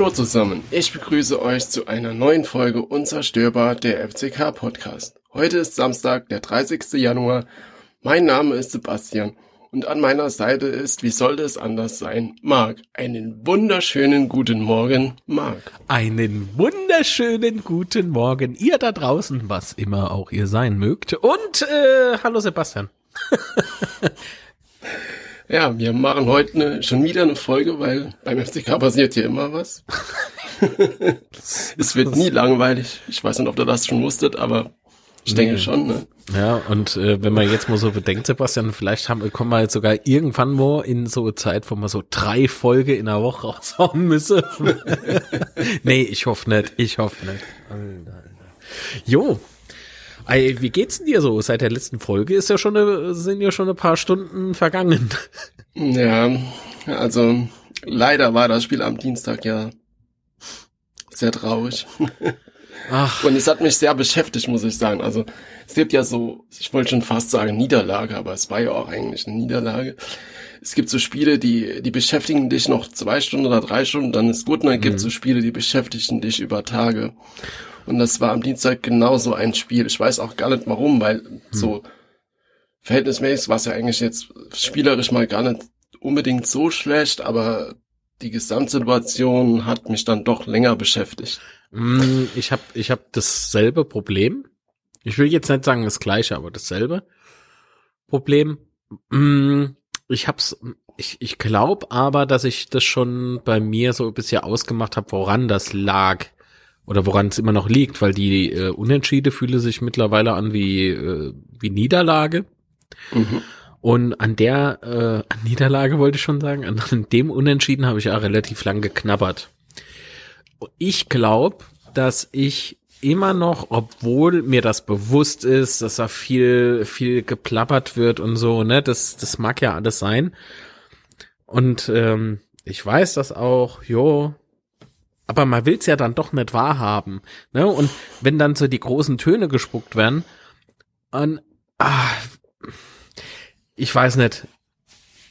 Hallo zusammen, ich begrüße euch zu einer neuen Folge Unzerstörbar der FCK Podcast. Heute ist Samstag, der 30. Januar. Mein Name ist Sebastian und an meiner Seite ist, wie sollte es anders sein, Marc. Einen wunderschönen guten Morgen, Marc. Einen wunderschönen guten Morgen, ihr da draußen, was immer auch ihr sein mögt. Und äh, hallo Sebastian. Ja, wir machen heute eine, schon wieder eine Folge, weil beim FCK passiert hier immer was. es wird nie langweilig. Ich weiß nicht, ob du das schon wusstet, aber ich denke schon, ne? Ja, und äh, wenn man jetzt mal so bedenkt, Sebastian, vielleicht haben, kommen wir jetzt sogar irgendwann mal in so eine Zeit, wo man so drei Folge in der Woche raushauen müsse. nee, ich hoffe nicht, ich hoffe nicht. Alter, Alter. Jo, Ey, wie geht's denn dir so? Seit der letzten Folge ist ja schon eine, sind ja schon ein paar Stunden vergangen. Ja, also leider war das Spiel am Dienstag ja sehr traurig. Ach. Und es hat mich sehr beschäftigt, muss ich sagen. Also es gibt ja so, ich wollte schon fast sagen Niederlage, aber es war ja auch eigentlich eine Niederlage. Es gibt so Spiele, die, die beschäftigen dich noch zwei Stunden oder drei Stunden, dann ist gut. Und dann gibt es mhm. so Spiele, die beschäftigen dich über Tage. Und das war am Dienstag genauso ein Spiel. Ich weiß auch gar nicht warum, weil hm. so verhältnismäßig war es ja eigentlich jetzt spielerisch mal gar nicht unbedingt so schlecht, aber die Gesamtsituation hat mich dann doch länger beschäftigt. Hm, ich habe ich hab dasselbe Problem. Ich will jetzt nicht sagen das gleiche, aber dasselbe Problem. Hm, ich hab's, ich, ich glaube aber, dass ich das schon bei mir so ein bisschen ausgemacht habe, woran das lag oder woran es immer noch liegt, weil die äh, Unentschiede fühle sich mittlerweile an wie, äh, wie Niederlage. Mhm. Und an der äh, an Niederlage wollte ich schon sagen, an dem Unentschieden habe ich ja relativ lang geknabbert. Ich glaube, dass ich immer noch, obwohl mir das bewusst ist, dass da viel, viel geplappert wird und so, ne, das, das mag ja alles sein. Und ähm, ich weiß das auch, jo, aber man will's ja dann doch nicht wahrhaben. Ne? Und wenn dann so die großen Töne gespuckt werden, und ah, ich weiß nicht,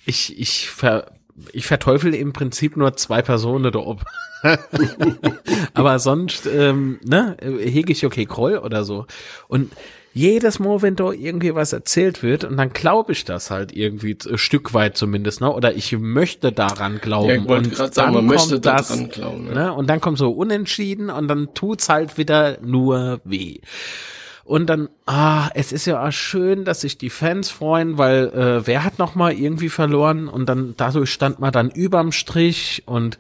ich, ich, ver, ich verteufel im Prinzip nur zwei Personen da oben. Aber sonst, ähm, ne, hege ich okay Kroll oder so. Und jedes Mal, wenn da irgendwie was erzählt wird, und dann glaube ich das halt irgendwie ein Stück weit zumindest, ne? Oder ich möchte daran glauben. Ja, ich wollte gerade sagen, man möchte das, daran glauben. Ne? ne? Und dann kommt so unentschieden und dann tut's halt wieder nur weh. Und dann, ah, es ist ja auch schön, dass sich die Fans freuen, weil äh, wer hat noch mal irgendwie verloren und dann dadurch stand man dann überm Strich und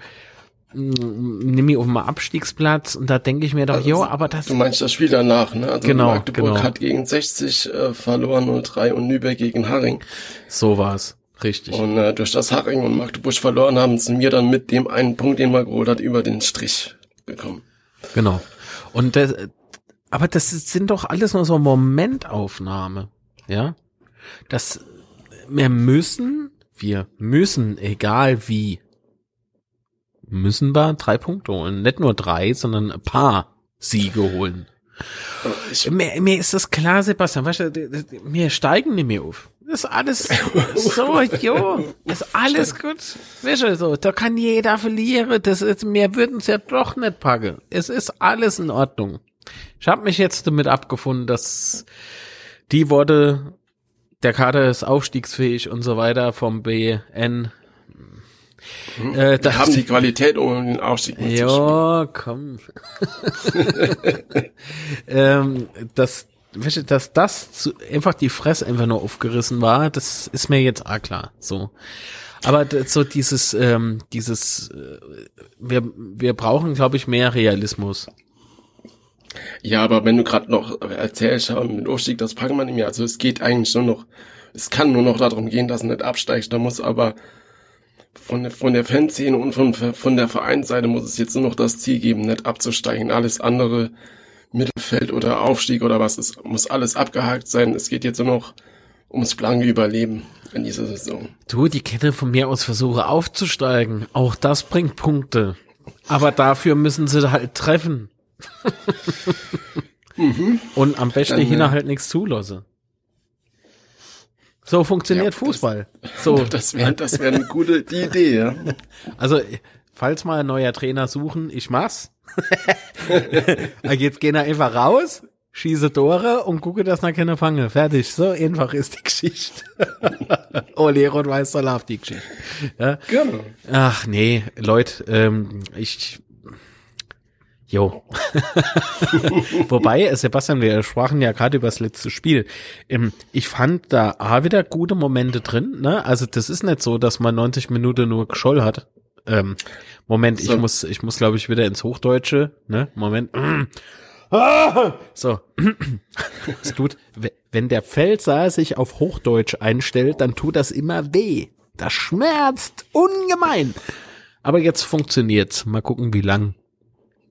nimm mich auf dem Abstiegsplatz und da denke ich mir doch, also, jo, aber das. Du meinst das Spiel danach, ne? Also genau, Magdeburg genau. hat gegen 60 äh, verloren 03 und Nürnberg gegen Haring. So war's. Richtig. Und äh, durch das Haring und Magdeburg verloren haben, sind wir dann mit dem einen Punkt, den man geholt hat, über den Strich gekommen. Genau. Und das, aber das sind doch alles nur so Momentaufnahme. Ja? Das, wir müssen, wir müssen, egal wie, müssen wir drei Punkte holen. Nicht nur drei, sondern ein paar Siege holen. Ich, mir, mir ist das klar, Sebastian, weißt du, mir steigen nicht mehr auf. Das ist alles so, jo, ist alles gut. Weißt du, so, da kann jeder verlieren. Das ist, mir würden es ja doch nicht packen. Es ist alles in Ordnung. Ich habe mich jetzt damit abgefunden, dass die Worte, der Kader ist aufstiegsfähig und so weiter vom BN hm? Äh, da haben die Qualität, um den Aufstieg Ja, komm. ähm, das, du, dass das zu, einfach die Fresse einfach nur aufgerissen war, das ist mir jetzt auch klar. So. Aber so dieses, ähm, dieses, äh, wir, wir brauchen, glaube ich, mehr Realismus. Ja, aber wenn du gerade noch erzählst, mit Aufstieg, das packen wir nicht mehr. Also es geht eigentlich nur noch, es kann nur noch darum gehen, dass er nicht absteigt. Da muss aber von der, von der Fanszene und von, von der Vereinsseite muss es jetzt nur noch das Ziel geben, nicht abzusteigen. Alles andere, Mittelfeld oder Aufstieg oder was, es muss alles abgehakt sein. Es geht jetzt nur noch ums blanke Überleben in dieser Saison. Du, die Kette von mir aus versuche aufzusteigen. Auch das bringt Punkte. Aber dafür müssen sie halt treffen. mhm. Und am besten Dann, äh, halt nichts zulassen. So funktioniert ja, Fußball. Das, so. Das wäre das wär eine gute die Idee, ja. Also falls mal ein neuer Trainer suchen, ich mach's. Jetzt gehen wir einfach raus, schieße Tore und gucke, dass er keine fange. Fertig. So einfach ist die Geschichte. Ole Rot-Weiß Salat, die Geschichte. Ja? Genau. Ach nee, Leute, ähm, ich Jo. Wobei, Sebastian, wir sprachen ja gerade über das letzte Spiel. Ähm, ich fand da A wieder gute Momente drin. Ne? Also das ist nicht so, dass man 90 Minuten nur Scholl hat. Ähm, Moment, so. ich muss, ich muss, glaube ich, wieder ins Hochdeutsche. Ne? Moment. So. es tut, wenn der Pfälzer sich auf Hochdeutsch einstellt, dann tut das immer weh. Das schmerzt ungemein. Aber jetzt funktioniert's. Mal gucken, wie lang.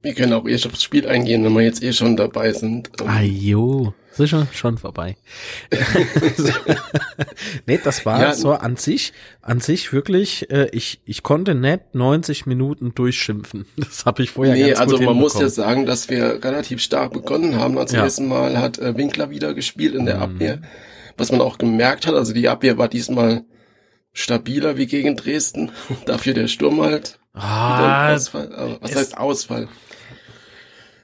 Wir können auch erst aufs Spiel eingehen, wenn wir jetzt eh schon dabei sind. Ah, jo. Sicher schon vorbei. nee, das war ja, so an sich, an sich wirklich, äh, ich, ich konnte nicht 90 Minuten durchschimpfen. Das habe ich vorher nee, ganz also man muss ja sagen, dass wir relativ stark begonnen haben. Als ja. ersten Mal hat äh, Winkler wieder gespielt in der mhm. Abwehr. Was man auch gemerkt hat, also die Abwehr war diesmal stabiler wie gegen Dresden. Dafür der Sturm halt. Ah, Ausfall. Also, was heißt Ausfall?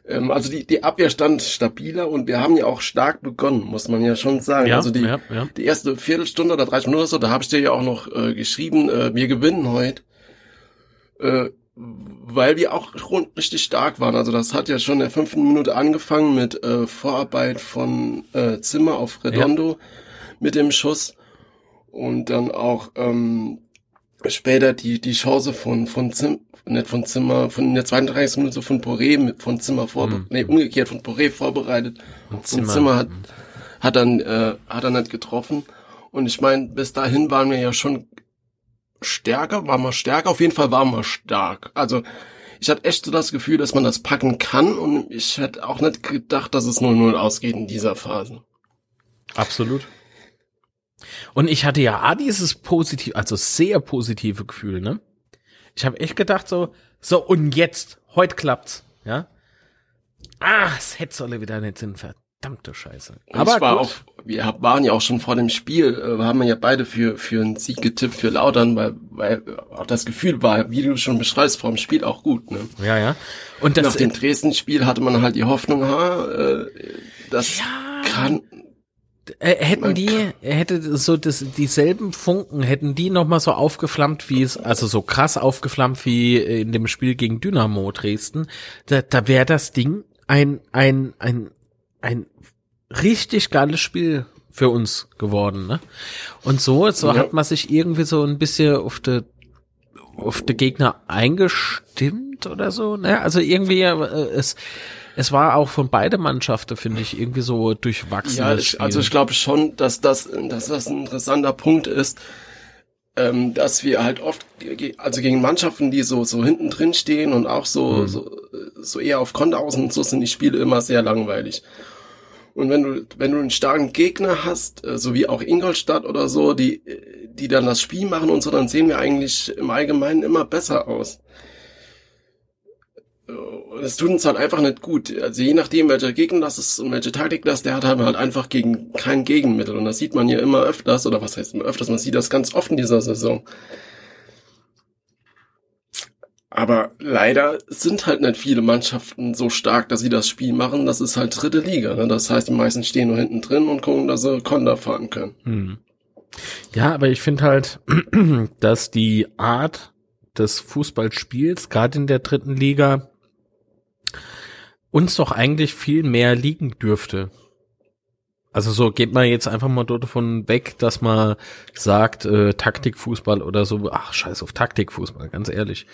Ähm, also die, die Abwehr stand stabiler und wir haben ja auch stark begonnen, muss man ja schon sagen. Ja, also die, ja, ja. die erste Viertelstunde oder 30 Minuten oder so, da habe ich dir ja auch noch äh, geschrieben, äh, wir gewinnen heute. Äh, weil wir auch richtig stark waren. Also das hat ja schon in der fünften Minute angefangen mit äh, Vorarbeit von äh, Zimmer auf Redondo ja. mit dem Schuss und dann auch ähm, später die die Chance von von Zim, nicht von Zimmer, von in der 32. Minute von Poré von Zimmer vorbereitet, mhm. nee, umgekehrt von Poré vorbereitet. Und Zimmer, und Zimmer hat, hat dann, äh, hat er nicht getroffen. Und ich meine, bis dahin waren wir ja schon stärker, waren wir stärker, auf jeden Fall waren wir stark. Also, ich hatte echt so das Gefühl, dass man das packen kann und ich hätte auch nicht gedacht, dass es 0-0 ausgeht in dieser Phase. Absolut. Und ich hatte ja dieses positiv, also sehr positive Gefühl, ne? Ich habe echt gedacht so, so und jetzt, heute klappt's, ja. Ah, es hätte solle wieder nicht Sinn, verdammte Scheiße. Und Aber war auch, wir waren ja auch schon vor dem Spiel, äh, haben wir ja beide für für einen Sieg getippt für Lautern, weil weil auch das Gefühl war, wie du schon beschreibst, vor dem Spiel auch gut, ne? Ja, ja. Und das, nach dem Dresden-Spiel hatte man halt die Hoffnung, ha, äh, das ja. kann hätten die, hätte so das, dieselben Funken, hätten die nochmal so aufgeflammt, wie es, also so krass aufgeflammt wie in dem Spiel gegen Dynamo Dresden, da, da wäre das Ding ein, ein, ein, ein richtig geiles Spiel für uns geworden, ne? Und so, so ja. hat man sich irgendwie so ein bisschen auf de, auf de Gegner eingestimmt oder so, ne? Also irgendwie, äh, es, es war auch von beide Mannschaften, finde ich, irgendwie so durchwachsen. Ja, ich, also ich glaube schon, dass das, dass das ein interessanter Punkt ist, ähm, dass wir halt oft, also gegen Mannschaften, die so, so hinten drin stehen und auch so, mhm. so, so eher auf Konter aus und so sind die Spiele immer sehr langweilig. Und wenn du, wenn du einen starken Gegner hast, äh, so wie auch Ingolstadt oder so, die, die dann das Spiel machen und so, dann sehen wir eigentlich im Allgemeinen immer besser aus es tut uns halt einfach nicht gut. Also je nachdem, welcher Gegner das ist und welche Taktik das, der hat halt einfach gegen kein Gegenmittel. Und das sieht man ja immer öfters, oder was heißt immer öfters, man sieht das ganz oft in dieser Saison. Aber leider sind halt nicht viele Mannschaften so stark, dass sie das Spiel machen. Das ist halt dritte Liga. Ne? Das heißt, die meisten stehen nur hinten drin und gucken, dass sie Konter fahren können. Hm. Ja, aber ich finde halt, dass die Art des Fußballspiels, gerade in der dritten Liga, uns doch eigentlich viel mehr liegen dürfte. Also so geht man jetzt einfach mal dort davon weg, dass man sagt, äh, Taktikfußball oder so, ach scheiß auf Taktikfußball, ganz ehrlich.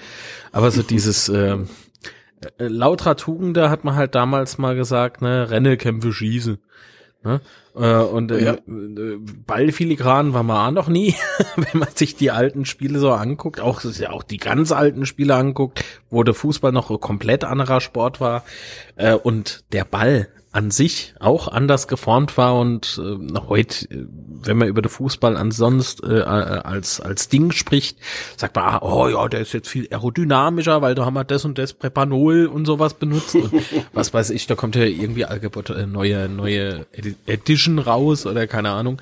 Aber so dieses äh, äh, lauter Tugende hat man halt damals mal gesagt, ne, Renne, Kämpfe, Schieße. Ne? Äh, und äh, ja. Ballfiligran war man auch noch nie, wenn man sich die alten Spiele so anguckt, auch ja auch die ganz alten Spiele anguckt, wo der Fußball noch ein komplett anderer Sport war äh, und der Ball an sich auch anders geformt war und äh, heute, äh, wenn man über den Fußball ansonst äh, als als Ding spricht, sagt man, ah, oh ja, der ist jetzt viel aerodynamischer, weil da haben wir das und das Präpanol und sowas benutzt und was weiß ich, da kommt ja irgendwie äh, neue neue Edition raus oder keine Ahnung.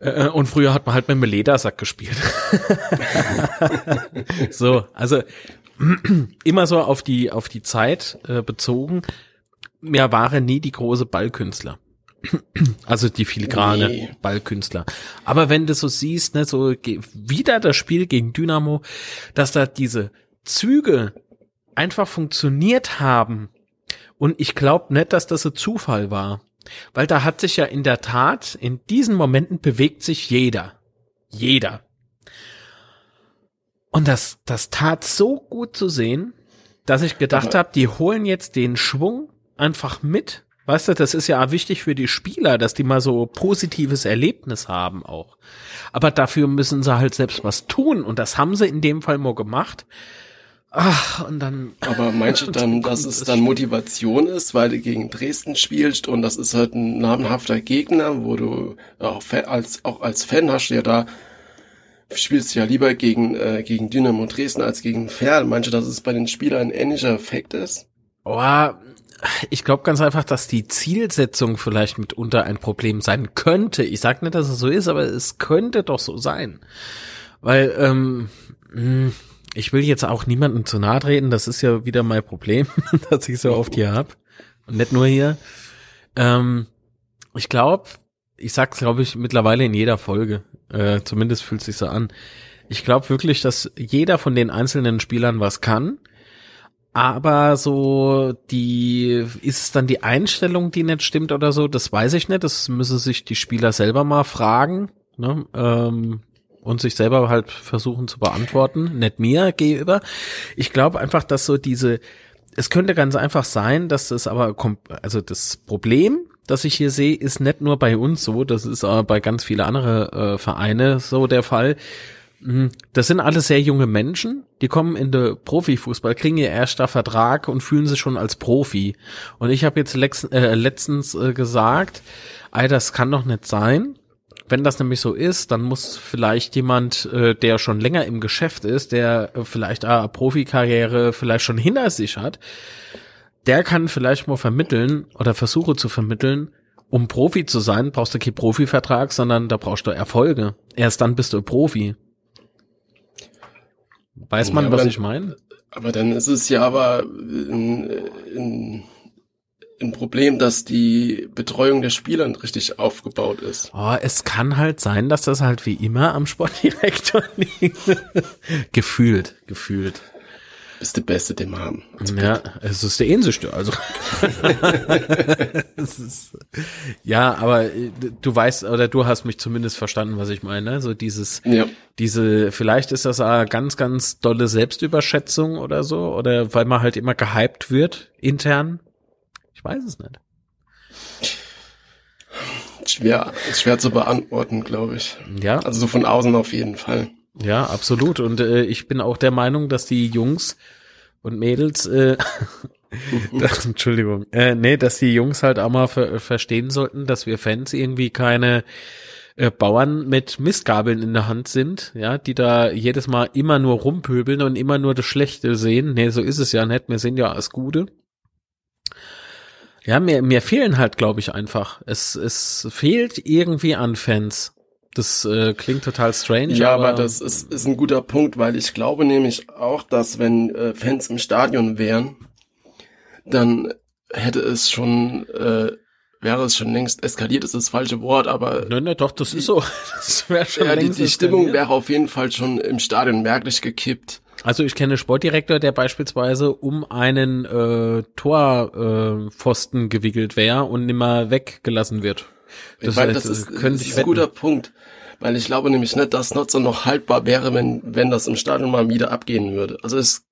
Äh, und früher hat man halt mit dem Ledersack gespielt. so, also immer so auf die auf die Zeit äh, bezogen. Mir waren nie die große Ballkünstler. Also die filigrane nee. Ballkünstler. Aber wenn du so siehst, ne, so wieder das Spiel gegen Dynamo, dass da diese Züge einfach funktioniert haben. Und ich glaube nicht, dass das ein Zufall war. Weil da hat sich ja in der Tat, in diesen Momenten bewegt sich jeder. Jeder. Und das, das tat so gut zu sehen, dass ich gedacht habe, die holen jetzt den Schwung einfach mit. Weißt du, das ist ja wichtig für die Spieler, dass die mal so positives Erlebnis haben auch. Aber dafür müssen sie halt selbst was tun. Und das haben sie in dem Fall mal gemacht. Ach, und dann. Aber meinst du dann, dass es dann Motivation ist, weil du gegen Dresden spielst und das ist halt ein namenhafter Gegner, wo du auch als, auch als Fan hast du ja da, spielst du ja lieber gegen, äh, gegen Dynamo Dresden als gegen Ferl. Meinst du, dass es bei den Spielern ein ähnlicher Effekt ist? Oh, ich glaube ganz einfach, dass die Zielsetzung vielleicht mitunter ein Problem sein könnte. Ich sag nicht, dass es so ist, aber es könnte doch so sein. Weil, ähm, hm, ich will jetzt auch niemandem zu nahe treten, das ist ja wieder mein Problem, dass ich so oft hier hab. Und nicht nur hier. Ähm, ich glaube, ich sag's, glaube ich, mittlerweile in jeder Folge. Äh, zumindest fühlt sich so an. Ich glaube wirklich, dass jeder von den einzelnen Spielern was kann. Aber so die ist dann die Einstellung, die nicht stimmt oder so, das weiß ich nicht. Das müsse sich die Spieler selber mal fragen. Ne? Ähm, und sich selber halt versuchen zu beantworten, nicht mir gegenüber. Ich glaube einfach, dass so diese, es könnte ganz einfach sein, dass es aber, also das Problem, das ich hier sehe, ist nicht nur bei uns so, das ist aber bei ganz viele andere äh, Vereine so der Fall. Mhm. Das sind alles sehr junge Menschen, die kommen in den Profifußball, kriegen ihr erster Vertrag und fühlen sich schon als Profi. Und ich habe jetzt äh, letztens äh, gesagt, ey, das kann doch nicht sein, wenn das nämlich so ist, dann muss vielleicht jemand, äh, der schon länger im Geschäft ist, der äh, vielleicht eine Profikarriere vielleicht schon hinter sich hat, der kann vielleicht mal vermitteln oder versuche zu vermitteln, um Profi zu sein, brauchst du keinen Profivertrag, sondern da brauchst du Erfolge. Erst dann bist du Profi. Weiß man, ja, was dann, ich meine? Aber dann ist es ja aber in, in ein Problem, dass die Betreuung der Spieler nicht richtig aufgebaut ist. Oh, es kann halt sein, dass das halt wie immer am Sportdirektor liegt. gefühlt, gefühlt. Bist der Beste, den wir haben. Also ja, es ist der ähnlichste, also. ist, ja, aber äh, du weißt, oder du hast mich zumindest verstanden, was ich meine. Ne? So dieses, ja. diese, vielleicht ist das eine ganz, ganz dolle Selbstüberschätzung oder so, oder weil man halt immer gehypt wird, intern, ich weiß es nicht. Schwer, schwer zu beantworten, glaube ich. Ja. Also so von außen auf jeden Fall. Ja, absolut. Und äh, ich bin auch der Meinung, dass die Jungs und Mädels, äh, das, Entschuldigung, äh, nee, dass die Jungs halt auch mal ver verstehen sollten, dass wir Fans irgendwie keine äh, Bauern mit Mistgabeln in der Hand sind, ja, die da jedes Mal immer nur rumpöbeln und immer nur das Schlechte sehen. Nee, so ist es ja nicht. Wir sehen ja das Gute. Ja, mir, mir fehlen halt, glaube ich, einfach. Es, es fehlt irgendwie an Fans. Das äh, klingt total strange. Ja, aber, aber das ist, ist ein guter Punkt, weil ich glaube nämlich auch, dass wenn äh, Fans im Stadion wären, dann hätte es schon, äh, wäre es schon längst eskaliert, ist das falsche Wort, aber. Nein, nein, doch, das ist so. Das wäre schon ja, längst die, die Stimmung wäre auf jeden Fall schon im Stadion merklich gekippt. Also ich kenne Sportdirektor, der beispielsweise um einen äh, Torpfosten äh, gewickelt wäre und nimmer weggelassen wird. Das, meine, das ist, das ist ein guter Punkt. Weil ich glaube nämlich nicht, dass Nutzer noch haltbar wäre, wenn, wenn das im Stadion mal wieder abgehen würde. Also es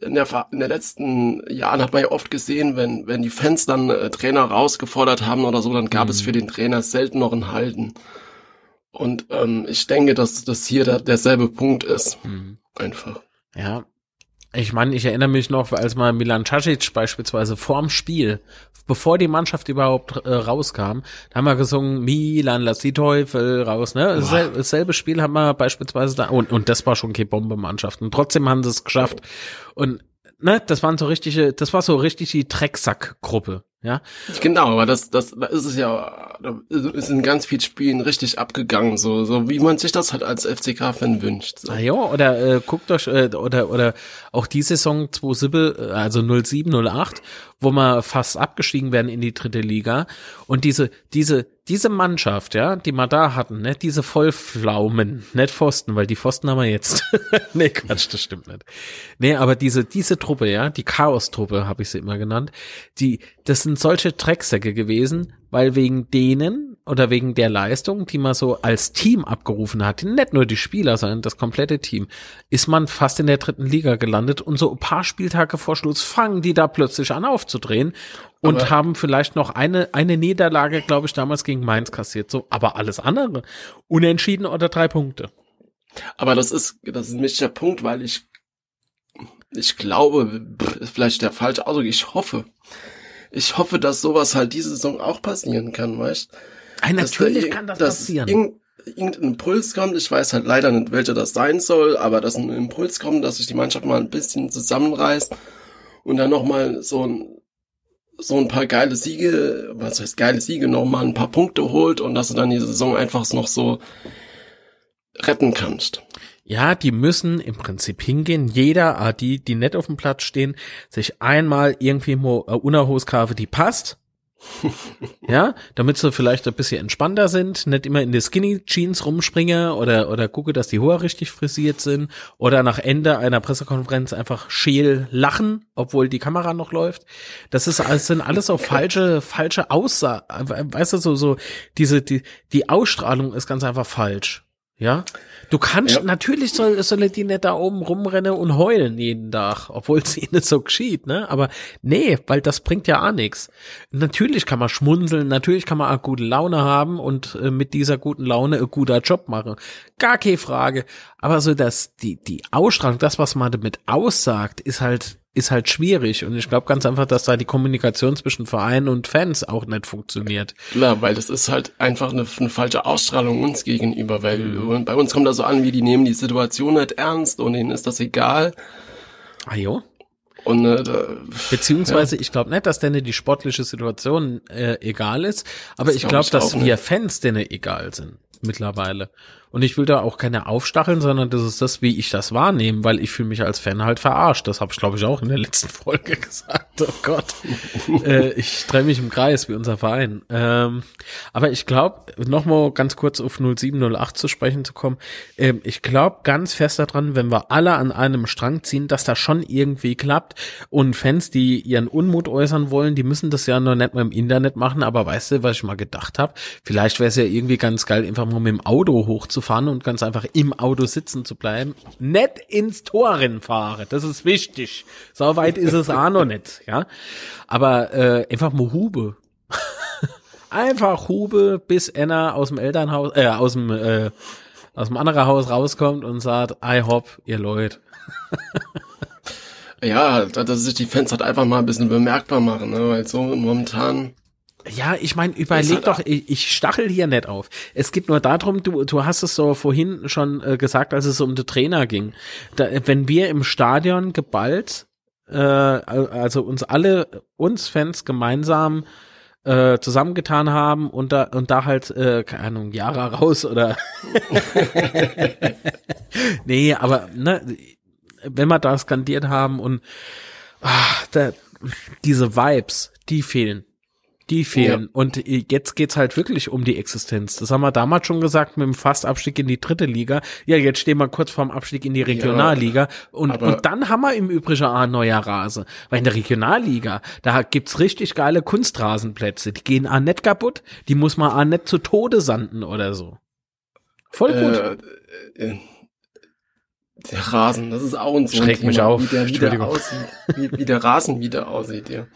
in der, in der letzten Jahren hat man ja oft gesehen, wenn, wenn die Fans dann äh, Trainer rausgefordert haben oder so, dann gab mhm. es für den Trainer selten noch ein Halten. Und ähm, ich denke, dass das hier der, derselbe Punkt ist. Mhm. Einfach. Ja. Ich meine, ich erinnere mich noch, als mal Milan Casic beispielsweise vorm Spiel, bevor die Mannschaft überhaupt äh, rauskam, da haben wir gesungen, Milan, lass die Teufel raus, ne? Dasselbe, dasselbe Spiel haben wir beispielsweise da, und, und das war schon keine Bombe-Mannschaft. Und trotzdem haben sie es geschafft. Und ne, das waren so richtige, das war so richtig die Drecksack-Gruppe. Ja. Genau, aber das, das, da ist es ja, da ist in ganz vielen Spielen richtig abgegangen, so, so wie man sich das halt als FCK-Fan wünscht. So. Ah ja, oder äh, guckt euch, äh, oder, oder auch die Saison 27, äh, also 07, 08, wo wir fast abgestiegen werden in die dritte Liga. Und diese, diese, diese Mannschaft, ja, die wir da hatten, ne, diese Vollflaumen, nicht Pfosten, weil die Pfosten haben wir jetzt. nee, Quatsch, das stimmt nicht. Nee, aber diese, diese Truppe, ja, die Chaos-Truppe, habe ich sie immer genannt, die, das sind solche Drecksäcke gewesen, weil wegen denen oder wegen der Leistung, die man so als Team abgerufen hat, nicht nur die Spieler, sondern das komplette Team, ist man fast in der dritten Liga gelandet und so ein paar Spieltage vor Schluss fangen die da plötzlich an aufzudrehen und aber haben vielleicht noch eine, eine Niederlage, glaube ich, damals gegen Mainz kassiert, so, aber alles andere. Unentschieden oder drei Punkte. Aber das ist, das ist nicht der Punkt, weil ich, ich glaube, ist vielleicht der falsche Ausdruck, ich hoffe, ich hoffe, dass sowas halt diese Saison auch passieren kann, weißt? Ja, natürlich da, kann das passieren. Irgend, irgendein Impuls kommt, ich weiß halt leider nicht, welcher das sein soll, aber dass ein Impuls kommt, dass sich die Mannschaft mal ein bisschen zusammenreißt und dann nochmal so ein, so ein paar geile Siege, was heißt geile Siege, nochmal ein paar Punkte holt und dass du dann die Saison einfach noch so retten kannst. Ja, die müssen im Prinzip hingehen. Jeder, ah, die, die nicht auf dem Platz stehen, sich einmal irgendwie äh, Unterhoskave, die passt. ja, damit sie vielleicht ein bisschen entspannter sind, nicht immer in die Skinny Jeans rumspringe oder, oder gucke, dass die Haare richtig frisiert sind oder nach Ende einer Pressekonferenz einfach scheel lachen, obwohl die Kamera noch läuft. Das ist, das sind alles so falsche, falsche Aussagen. Weißt du, so, so, diese, die, die Ausstrahlung ist ganz einfach falsch. Ja, du kannst, ja. natürlich soll, soll die nicht da oben rumrennen und heulen jeden Tag, obwohl es ihnen so geschieht, ne? Aber nee, weil das bringt ja auch nichts. Natürlich kann man schmunzeln, natürlich kann man auch gute Laune haben und äh, mit dieser guten Laune ein guter Job machen. Gar keine Frage. Aber so dass die, die Ausstrahlung, das, was man damit aussagt, ist halt ist halt schwierig und ich glaube ganz einfach, dass da die Kommunikation zwischen Verein und Fans auch nicht funktioniert. Klar, weil das ist halt einfach eine, eine falsche Ausstrahlung uns gegenüber, weil mhm. bei uns kommt das so an, wie die nehmen die Situation nicht ernst und ihnen ist das egal. Ah jo. Und, äh, da, Beziehungsweise, ja. ich glaube nicht, dass denen die sportliche Situation äh, egal ist, aber das ich glaube, glaub, dass wir Fans denen egal sind mittlerweile. Und ich will da auch keine aufstacheln, sondern das ist das, wie ich das wahrnehme, weil ich fühle mich als Fan halt verarscht. Das habe ich, glaube ich, auch in der letzten Folge gesagt. Oh Gott. äh, ich drehe mich im Kreis wie unser Verein. Ähm, aber ich glaube, nochmal ganz kurz auf 0708 zu sprechen zu kommen, ähm, ich glaube ganz fest daran, wenn wir alle an einem Strang ziehen, dass das schon irgendwie klappt. Und Fans, die ihren Unmut äußern wollen, die müssen das ja noch nicht mal im Internet machen. Aber weißt du, was ich mal gedacht habe? Vielleicht wäre es ja irgendwie ganz geil, einfach mal mit dem Auto hochzufahren fahren und ganz einfach im Auto sitzen zu bleiben. Nicht ins Torrennen fahren, das ist wichtig. So weit ist es auch noch nicht, ja. Aber äh, einfach mal Hube. einfach Hube, bis Anna aus dem Elternhaus, äh, aus dem, äh, aus dem anderen Haus rauskommt und sagt, I hopp, ihr Leute. ja, dass sich die Fans halt einfach mal ein bisschen bemerkbar machen, ne? weil so momentan ja, ich meine, überleg halt doch, ich, ich stachel hier nicht auf. Es geht nur darum, du, du hast es so vorhin schon äh, gesagt, als es um den Trainer ging. Da, wenn wir im Stadion geballt, äh, also uns alle, uns Fans gemeinsam äh, zusammengetan haben und da, und da halt, äh, keine Ahnung, Jahre raus oder nee, aber ne, wenn wir da skandiert haben und ach, da, diese Vibes, die fehlen die fehlen. Ja. Und jetzt geht's halt wirklich um die Existenz. Das haben wir damals schon gesagt mit dem Fastabstieg in die dritte Liga. Ja, jetzt stehen wir kurz vorm Abstieg in die Regionalliga. Ja, und, und dann haben wir im Übrigen auch ein neuer Rase. Weil in der Regionalliga, da gibt's richtig geile Kunstrasenplätze. Die gehen auch nicht kaputt. Die muss man auch nicht zu Tode sanden oder so. Voll gut. Äh, äh, der Rasen, das ist auch ein so Schreckt mich auf. Wie der, wieder aussieht, wie, wie der Rasen wieder aussieht, ja.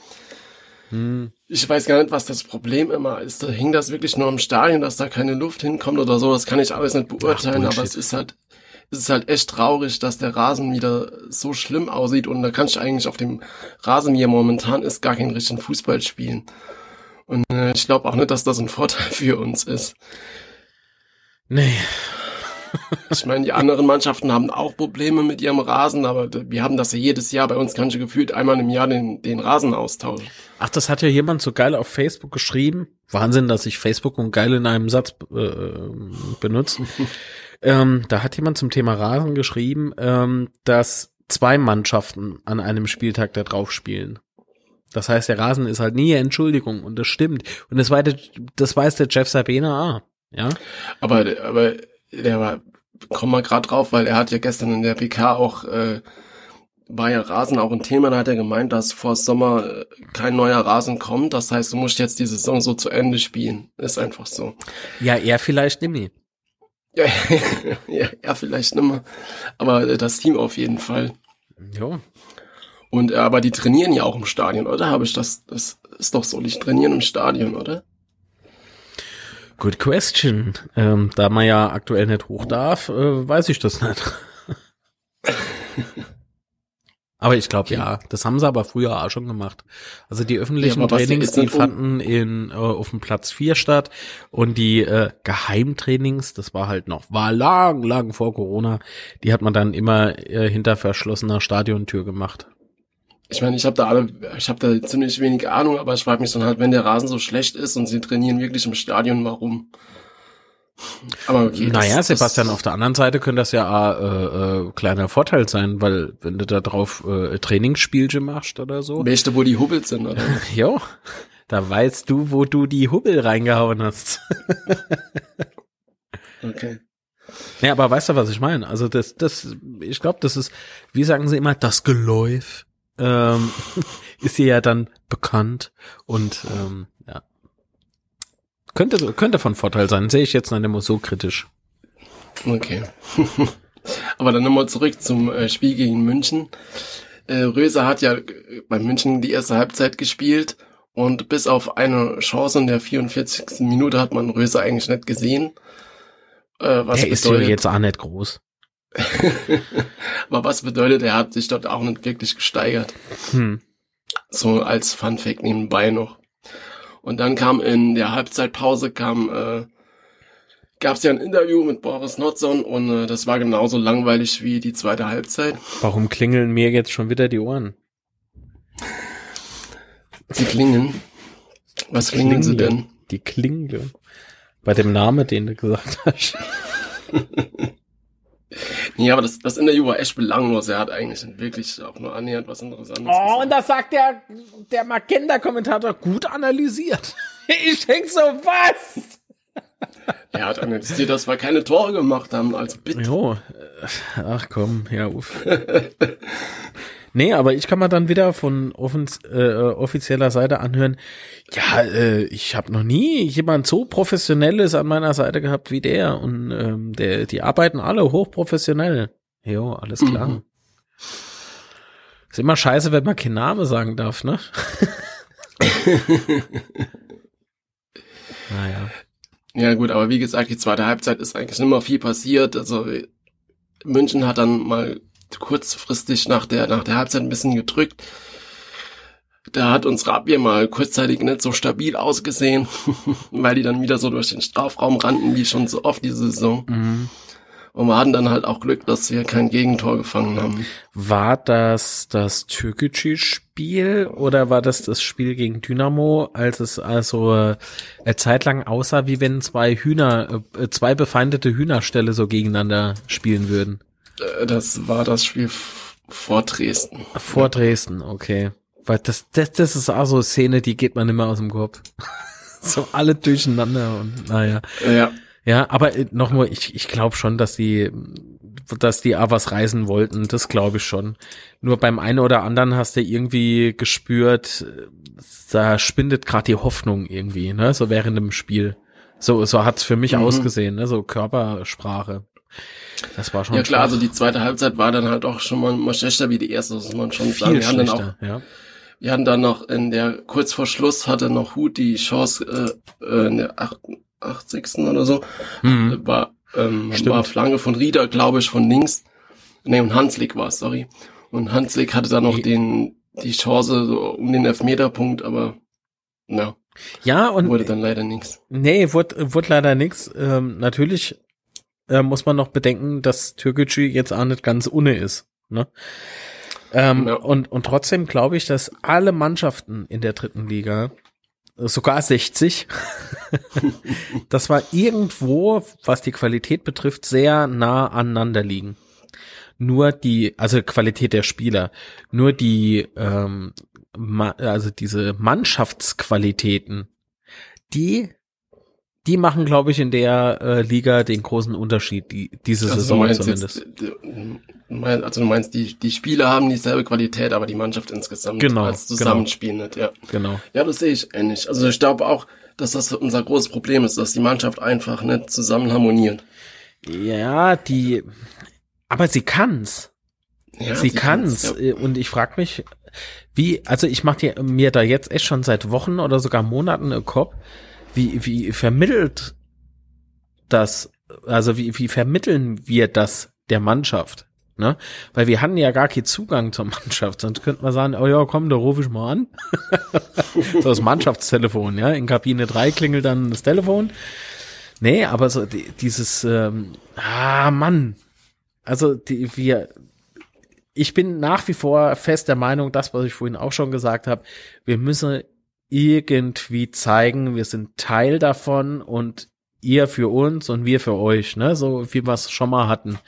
Hm. Ich weiß gar nicht, was das Problem immer ist. Da hing das wirklich nur im Stadion, dass da keine Luft hinkommt oder so. Das kann ich alles nicht beurteilen, Ach, aber es ist halt, es ist halt echt traurig, dass der Rasen wieder so schlimm aussieht und da kann ich eigentlich auf dem Rasen, wie er momentan ist, gar keinen richtigen Fußball spielen. Und äh, ich glaube auch nicht, dass das ein Vorteil für uns ist. Nee. Ich meine, die anderen Mannschaften haben auch Probleme mit ihrem Rasen, aber wir haben das ja jedes Jahr. Bei uns kann ich gefühlt einmal im Jahr den, den Rasen austauschen. Ach, das hat ja jemand so geil auf Facebook geschrieben. Wahnsinn, dass ich Facebook und geil in einem Satz äh, benutze. ähm, da hat jemand zum Thema Rasen geschrieben, ähm, dass zwei Mannschaften an einem Spieltag da drauf spielen. Das heißt, der Rasen ist halt nie Entschuldigung und das stimmt. Und das, weiß der, das weiß der Jeff Sabina auch. Ja. Aber, aber der war, komm mal gerade drauf, weil er hat ja gestern in der PK auch, äh, war ja Rasen auch ein Thema, da hat er gemeint, dass vor Sommer äh, kein neuer Rasen kommt. Das heißt, du musst jetzt die Saison so zu Ende spielen. Ist einfach so. Ja, er vielleicht nimmer. Ja, ja, ja, vielleicht nimmer. Aber das Team auf jeden Fall. Ja. Und äh, aber die trainieren ja auch im Stadion, oder? Habe ich das? Das ist doch so, die trainieren im Stadion, oder? Good question. Ähm, da man ja aktuell nicht hoch darf, äh, weiß ich das nicht. aber ich glaube okay. ja, das haben sie aber früher auch schon gemacht. Also die öffentlichen ja, Trainings, die fanden in äh, auf dem Platz 4 statt und die äh, Geheimtrainings, das war halt noch, war lang, lang vor Corona, die hat man dann immer äh, hinter verschlossener Stadiontür gemacht ich meine, ich habe da alle, ich habe da ziemlich wenig Ahnung, aber ich frage mich dann halt, wenn der Rasen so schlecht ist und sie trainieren wirklich im Stadion, warum? Aber okay. Naja, das, Sebastian, das, auf der anderen Seite könnte das ja äh, äh, kleiner Vorteil sein, weil wenn du da drauf äh, Trainingsspielchen machst oder so. Weißt du, wo die Hubbel sind, oder? jo, da weißt du, wo du die Hubbel reingehauen hast. okay. Ja, aber weißt du, was ich meine? Also das, das, ich glaube, das ist, wie sagen sie immer, das Geläuf ähm, ist ihr ja dann bekannt und ähm, ja. Könnte, könnte von Vorteil sein, sehe ich jetzt nicht immer so kritisch. Okay. Aber dann nochmal zurück zum äh, Spiel gegen München. Äh, Röser hat ja bei München die erste Halbzeit gespielt und bis auf eine Chance in der 44. Minute hat man Röser eigentlich nicht gesehen. Äh, was der bedeutet, ist ja jetzt auch nicht groß. Aber was bedeutet, er hat sich dort auch nicht wirklich gesteigert. Hm. So als Fun Fact nebenbei noch. Und dann kam in der Halbzeitpause kam äh, gab es ja ein Interview mit Boris Notson und äh, das war genauso langweilig wie die zweite Halbzeit. Warum klingeln mir jetzt schon wieder die Ohren? Sie klingeln. Was klingeln sie denn? Die klingeln. Bei dem Namen, den du gesagt hast. Nee, aber das, das Interview war echt belanglos. Er hat eigentlich wirklich auch nur annähernd was Interessantes Oh, gesagt. und das sagt der, der Magenta-Kommentator gut analysiert. Ich denk so, was? Er hat analysiert, dass wir keine Tore gemacht haben, also bitte. Jo, äh, ach komm, ja, uff. Nee, aber ich kann mal dann wieder von offens, äh, offizieller Seite anhören, ja, äh, ich habe noch nie jemand so professionelles an meiner Seite gehabt wie der und ähm, der, die arbeiten alle hochprofessionell. Jo, alles klar. Mhm. Ist immer scheiße, wenn man keinen Name sagen darf, ne? naja. Ja gut, aber wie gesagt, die zweite Halbzeit ist eigentlich nicht mehr viel passiert. Also München hat dann mal kurzfristig nach der, nach der Halbzeit ein bisschen gedrückt. Da hat unsere Abwehr mal kurzzeitig nicht so stabil ausgesehen, weil die dann wieder so durch den Strafraum rannten, wie schon so oft diese Saison. Mhm. Und wir hatten dann halt auch Glück, dass wir kein Gegentor gefangen haben. War das das Türkgücü-Spiel oder war das das Spiel gegen Dynamo, als es also äh, eine Zeit lang aussah, wie wenn zwei Hühner, äh, zwei befeindete Hühnerställe so gegeneinander spielen würden? Äh, das war das Spiel vor Dresden. Vor Dresden, okay. Weil das, das, das ist auch so eine Szene, die geht man immer aus dem Kopf. so alle durcheinander und naja. Ja. Ja, aber äh, nochmal, ich, ich glaube schon, dass die, dass die auch was reisen wollten, das glaube ich schon. Nur beim einen oder anderen hast du irgendwie gespürt, da spindet gerade die Hoffnung irgendwie, ne, so während dem Spiel. So, so hat's für mich mhm. ausgesehen, ne, so Körpersprache. Das war schon. Ja klar, schwach. also die zweite Halbzeit war dann halt auch schon mal, mal schlechter wie die erste, das muss man schon Viel sagen. Wir haben dann auch, ja. wir hatten dann noch in der, kurz vor Schluss hatte noch Hut die Chance, äh, äh in der 80. oder so, mhm. war, ähm, war Flanke von Rieder, glaube ich, von links. Nee, und Hanslik war es, sorry. Und Hanslik hatte dann noch den, die Chance so um den Elfmeterpunkt, aber, ja. Ja, und. Wurde dann leider nichts. Nee, wurde, wurde leider nichts. Ähm, natürlich äh, muss man noch bedenken, dass Türkgücü jetzt auch nicht ganz unne ist. Ne? Ähm, ja. und, und trotzdem glaube ich, dass alle Mannschaften in der dritten Liga, sogar 60, das war irgendwo, was die Qualität betrifft, sehr nah aneinander liegen. Nur die, also Qualität der Spieler, nur die, ähm, also diese Mannschaftsqualitäten, die die machen, glaube ich, in der äh, Liga den großen Unterschied, die, diese also Saison zumindest. Jetzt, äh, also du meinst, die, die Spieler haben dieselbe Qualität, aber die Mannschaft insgesamt genau, als Zusammenspiel genau. nicht, ja. Genau. Ja, das sehe ich ähnlich. Also ich glaube auch, dass das unser großes Problem ist, dass die Mannschaft einfach nicht zusammen harmoniert. Ja, die, aber sie kann's. Ja, sie, sie kann's. kann's ja. Und ich frage mich, wie, also ich mache mir da jetzt echt schon seit Wochen oder sogar Monaten im Kopf, wie, wie vermittelt das, also wie, wie vermitteln wir das der Mannschaft? Ne? Weil wir hatten ja gar keinen Zugang zur Mannschaft, sonst könnte man sagen, oh ja, komm, da rufe ich mal an. so das Mannschaftstelefon, ja. In Kabine 3 klingelt dann das Telefon. Nee, aber so die, dieses, ähm, ah Mann. Also die, wir, ich bin nach wie vor fest der Meinung, das, was ich vorhin auch schon gesagt habe, wir müssen irgendwie zeigen, wir sind Teil davon und ihr für uns und wir für euch, ne, so wie wir es schon mal hatten.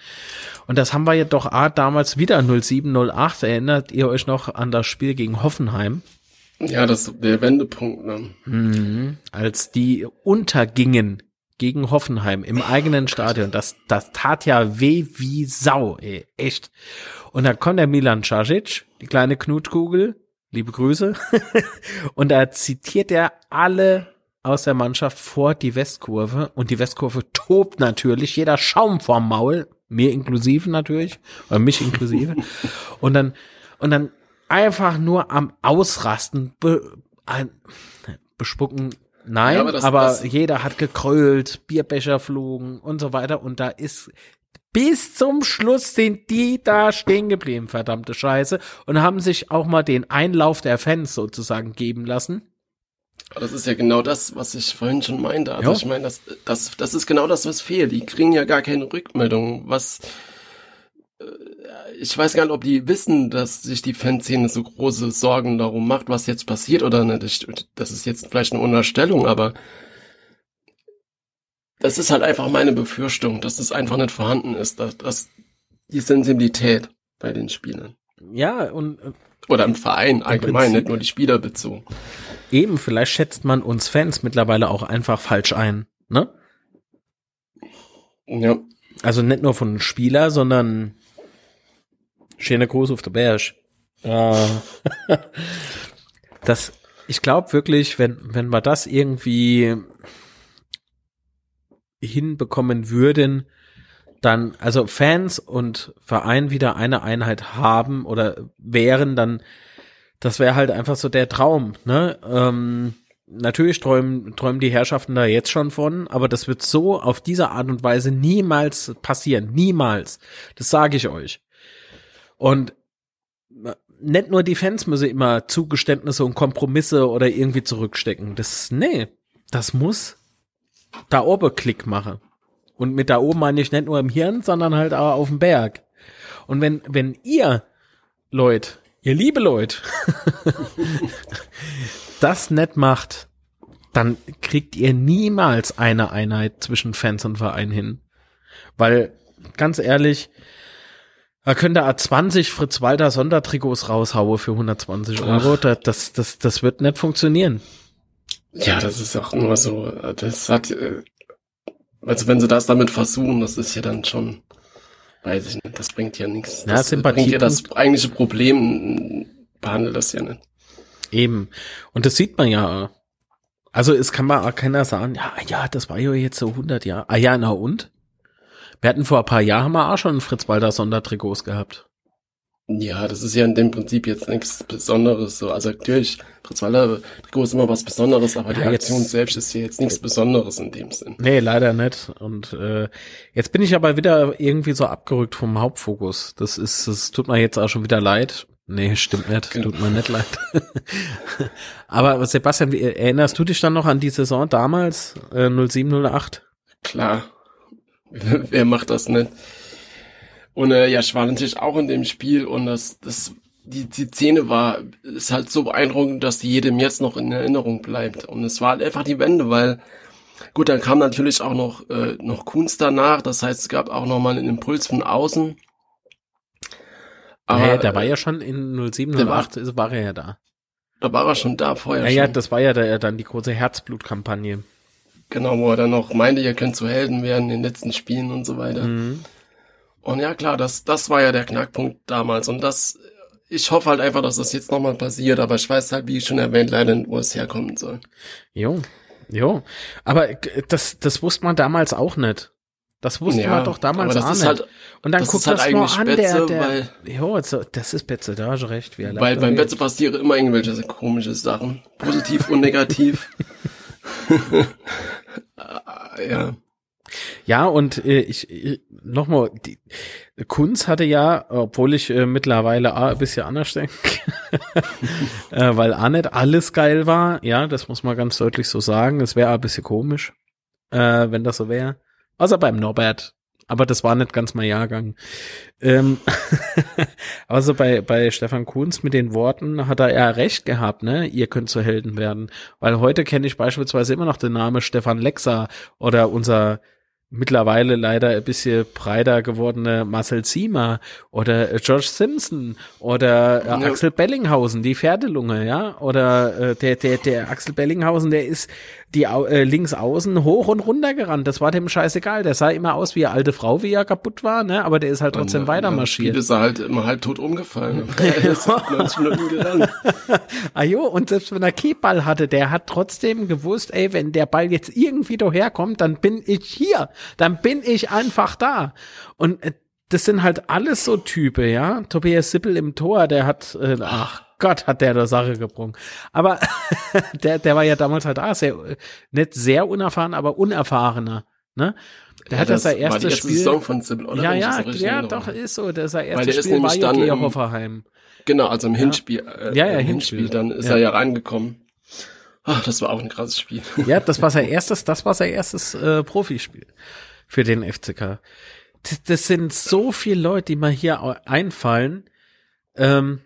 Und das haben wir ja doch ah, damals wieder 0708. Erinnert ihr euch noch an das Spiel gegen Hoffenheim? Ja, das der Wendepunkt, ne? Mhm. Als die untergingen gegen Hoffenheim im eigenen Stadion. Das, das tat ja weh wie Sau, ey, echt. Und da kommt der Milan Casic, die kleine Knutkugel, liebe Grüße. und da zitiert er alle aus der Mannschaft vor die Westkurve. Und die Westkurve tobt natürlich, jeder Schaum vorm Maul, mir inklusive natürlich, oder mich inklusive. und dann, und dann einfach nur am Ausrasten, be, ein, bespucken, nein, ja, aber, das, aber das jeder hat gekrölt, Bierbecher flogen und so weiter. Und da ist bis zum Schluss sind die da stehen geblieben, verdammte Scheiße, und haben sich auch mal den Einlauf der Fans sozusagen geben lassen. Das ist ja genau das, was ich vorhin schon meinte. Also jo. ich meine, das, das, das ist genau das, was fehlt. Die kriegen ja gar keine Rückmeldung. Was äh, ich weiß gar nicht, ob die wissen, dass sich die Fanszene so große Sorgen darum macht, was jetzt passiert oder nicht. Das ist jetzt vielleicht eine Unterstellung, aber das ist halt einfach meine Befürchtung, dass das einfach nicht vorhanden ist, dass, dass die Sensibilität bei den Spielern. Ja, und äh, oder im Verein allgemein, nicht nur die Spieler bezogen. Eben, vielleicht schätzt man uns Fans mittlerweile auch einfach falsch ein, ne? Ja. Also nicht nur von Spieler, sondern schöne Gruß auf der Berg. Äh, das, ich glaube wirklich, wenn, wenn wir das irgendwie hinbekommen würden, dann, also Fans und Verein wieder eine Einheit haben oder wären, dann, das wäre halt einfach so der Traum, ne? Ähm, natürlich träumen, träumen die Herrschaften da jetzt schon von, aber das wird so auf diese Art und Weise niemals passieren. Niemals. Das sage ich euch. Und nicht nur die Fans müssen immer Zugeständnisse und Kompromisse oder irgendwie zurückstecken. Das, nee, das muss da oben Klick mache. Und mit da oben meine ich nicht nur im Hirn, sondern halt auch auf dem Berg. Und wenn, wenn ihr, Leute, ihr liebe Leute, das nicht macht, dann kriegt ihr niemals eine Einheit zwischen Fans und Verein hin. Weil, ganz ehrlich, da könnt ihr 20 Fritz Walter Sondertrikots raushauen für 120 Euro. Das, das, das wird nicht funktionieren. Ja, das ist auch nur so, das hat, äh, also wenn sie das damit versuchen, das ist ja dann schon, weiß ich nicht, das bringt ja nichts. Ja, das Sympathie bringt ja das eigentliche Problem, behandelt das ja nicht. Eben. Und das sieht man ja. Also es kann mal keiner sagen, ja, ja, das war ja jetzt so 100 Jahre. Ah ja, na und? Wir hatten vor ein paar Jahren mal auch schon Fritz Walter Sondertrikots gehabt. Ja, das ist ja in dem Prinzip jetzt nichts Besonderes. So, also natürlich, Fritz Walter Trikot ist immer was Besonderes, aber ja, die Aktion jetzt, selbst ist ja jetzt nichts Besonderes in dem Sinn. Nee, leider nicht. Und äh, jetzt bin ich aber wieder irgendwie so abgerückt vom Hauptfokus. Das ist, das tut mir jetzt auch schon wieder leid. Nee, stimmt nicht. Genau. Tut mir nicht leid. aber Sebastian, erinnerst du dich dann noch an die Saison damals, äh, 07, 08? Klar. Wer macht das nicht? Und äh, ja, ich war natürlich auch in dem Spiel und das, das, die, die Szene war, ist halt so beeindruckend, dass die jedem jetzt noch in Erinnerung bleibt. Und es war halt einfach die Wende, weil, gut, dann kam natürlich auch noch, äh, noch Kunst danach, das heißt, es gab auch nochmal einen Impuls von außen. Aber, naja, der war ja schon in 07, 08, war, war er ja da. Da war er schon da vorher. Ja, schon. das war ja da, dann die große Herzblutkampagne. Genau, wo er dann noch meinte, ihr könnt zu Helden werden in den letzten Spielen und so weiter. Mhm. Und ja, klar, das, das war ja der Knackpunkt damals. Und das, ich hoffe halt einfach, dass das jetzt nochmal passiert, aber ich weiß halt, wie ich schon erwähnt, leider nicht, wo es herkommen soll. Jo, jo. Aber das, das wusste man damals auch nicht. Das wusste ja, man doch damals auch nicht. Halt, und dann guckt halt das mal an, Betze, der, der, weil, jo, das ist Betze, da hast du recht. Wie weil beim Betze passieren immer irgendwelche komische Sachen. Positiv und negativ. ja. Ja, und äh, ich, ich nochmal, die Kunz hatte ja, obwohl ich äh, mittlerweile ein bisschen anders denke, äh, weil auch nicht alles geil war, ja, das muss man ganz deutlich so sagen. Es wäre ein bisschen komisch, äh, wenn das so wäre. Außer beim Norbert, aber das war nicht ganz mein Jahrgang. Ähm, also bei, bei Stefan Kunz mit den Worten hat er ja recht gehabt, ne? Ihr könnt zu Helden werden. Weil heute kenne ich beispielsweise immer noch den Namen Stefan Lexa oder unser mittlerweile leider ein bisschen breiter gewordene Marcel Ziemer oder äh, George Simpson oder äh. Axel Bellinghausen, die Pferdelunge, ja, oder äh, der der der Axel Bellinghausen, der ist die äh, links außen hoch und runter gerannt. Das war dem scheißegal. Der sah immer aus wie eine alte Frau, wie er kaputt war, ne? Aber der ist halt trotzdem und, weiter marschiert. ist er halt immer halb tot umgefallen. er ist 90 Minuten gerannt. ah jo, und selbst wenn er Keyball hatte, der hat trotzdem gewusst, ey, wenn der Ball jetzt irgendwie daherkommt, dann bin ich hier. Dann bin ich einfach da. Und äh, das sind halt alles so Typen, ja. Tobias Sippel im Tor, der hat, äh, ach Gott, hat der der Sache gebrungen. Aber der, der war ja damals halt auch sehr, nicht sehr unerfahren, aber unerfahrener. Ne? Der ja, hat das, das sein erstes Spiel. Saison von Sibyl, oder? Ja, ja, ja, doch, ist so. Das sein erstes der Spiel war ja gegen Hoffenheim. Genau, also im Hinspiel. Äh, ja, ja, im Hinspiel. Hinspiel. Dann ist ja. er ja reingekommen. Ach, das war auch ein krasses Spiel. Ja, das war sein erstes, das war sein erstes äh, Profispiel für den FCK. Das, das sind so viele Leute, die mal hier einfallen. Ähm,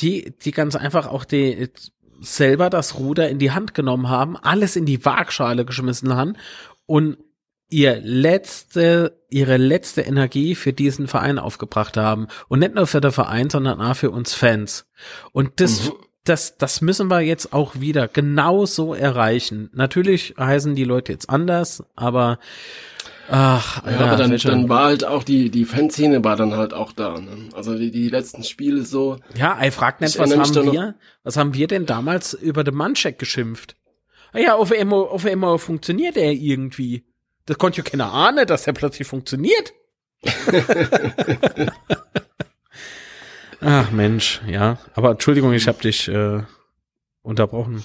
die, die ganz einfach auch die selber das Ruder in die Hand genommen haben, alles in die Waagschale geschmissen haben und ihr letzte, ihre letzte Energie für diesen Verein aufgebracht haben. Und nicht nur für den Verein, sondern auch für uns Fans. Und das, mhm. das, das müssen wir jetzt auch wieder genauso erreichen. Natürlich heißen die Leute jetzt anders, aber Ach, ja, ja aber dann, dann war halt auch die, die Fanszene war dann halt auch da. Ne? Also die, die letzten Spiele so. Ja, ich frag nicht, was haben wir, was haben wir denn damals über den Manncheck geschimpft? Ah ja, auf einmal, auf einmal funktioniert er irgendwie. Das konnte ja keiner ahnen, dass er plötzlich funktioniert. Ach Mensch, ja. Aber Entschuldigung, ich habe dich äh, unterbrochen.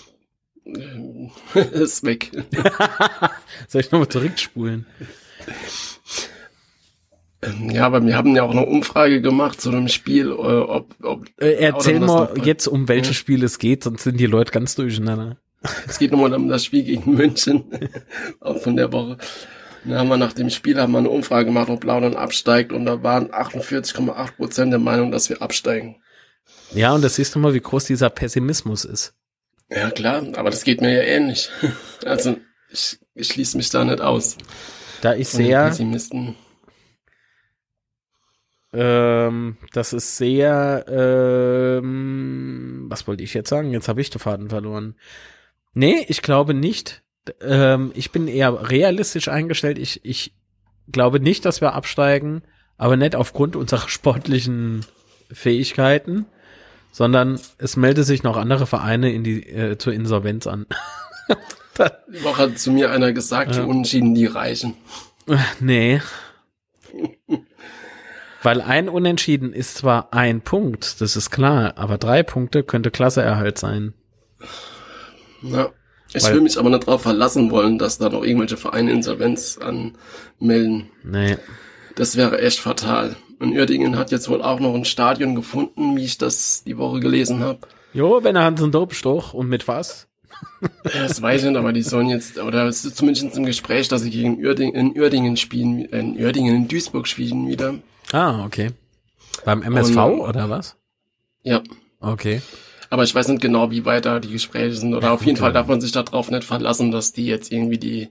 ist weg. Soll ich nochmal zurückspulen? Ähm, ja, aber wir haben ja auch eine Umfrage gemacht zu einem Spiel, äh, ob, ob äh, Erzähl mal jetzt, um welches ja. Spiel es geht, sonst sind die Leute ganz durcheinander. Es geht nochmal um das Spiel gegen München, auch von der Woche. Dann haben wir nach dem Spiel haben wir eine Umfrage gemacht, ob Blau dann absteigt und da waren 48,8 Prozent der Meinung, dass wir absteigen. Ja, und das siehst du mal, wie groß dieser Pessimismus ist. Ja, klar, aber das geht mir ja ähnlich. Also, ich, ich schließe mich da nicht aus. Da ich sehr. Pessimisten. Ähm, das ist sehr. Ähm, was wollte ich jetzt sagen? Jetzt habe ich den Faden verloren. Nee, ich glaube nicht. Ähm, ich bin eher realistisch eingestellt. Ich, ich glaube nicht, dass wir absteigen, aber nicht aufgrund unserer sportlichen Fähigkeiten, sondern es meldet sich noch andere Vereine in die äh, zur Insolvenz an. Die Woche hat zu mir einer gesagt, die Unentschieden, die reichen. Nee. Weil ein Unentschieden ist zwar ein Punkt, das ist klar, aber drei Punkte könnte Klasseerhalt sein. Ja. Ich Weil, will mich aber nicht darauf verlassen wollen, dass da noch irgendwelche Vereine Insolvenz anmelden. Nee. Das wäre echt fatal. Und Uerdingen hat jetzt wohl auch noch ein Stadion gefunden, wie ich das die Woche gelesen habe. Jo, wenn er Hans und Dope und mit was? Das weiß ich nicht, aber die sollen jetzt, oder es ist zumindest im Gespräch, dass sie gegen Uerdingen, in Uerdingen spielen, in Uerdingen, in Duisburg spielen wieder. Ah, okay. Beim MSV Und, oder was? Ja. Okay. Aber ich weiß nicht genau, wie weit da die Gespräche sind. Oder ja, auf jeden Fall darf man sich darauf nicht verlassen, dass die jetzt irgendwie die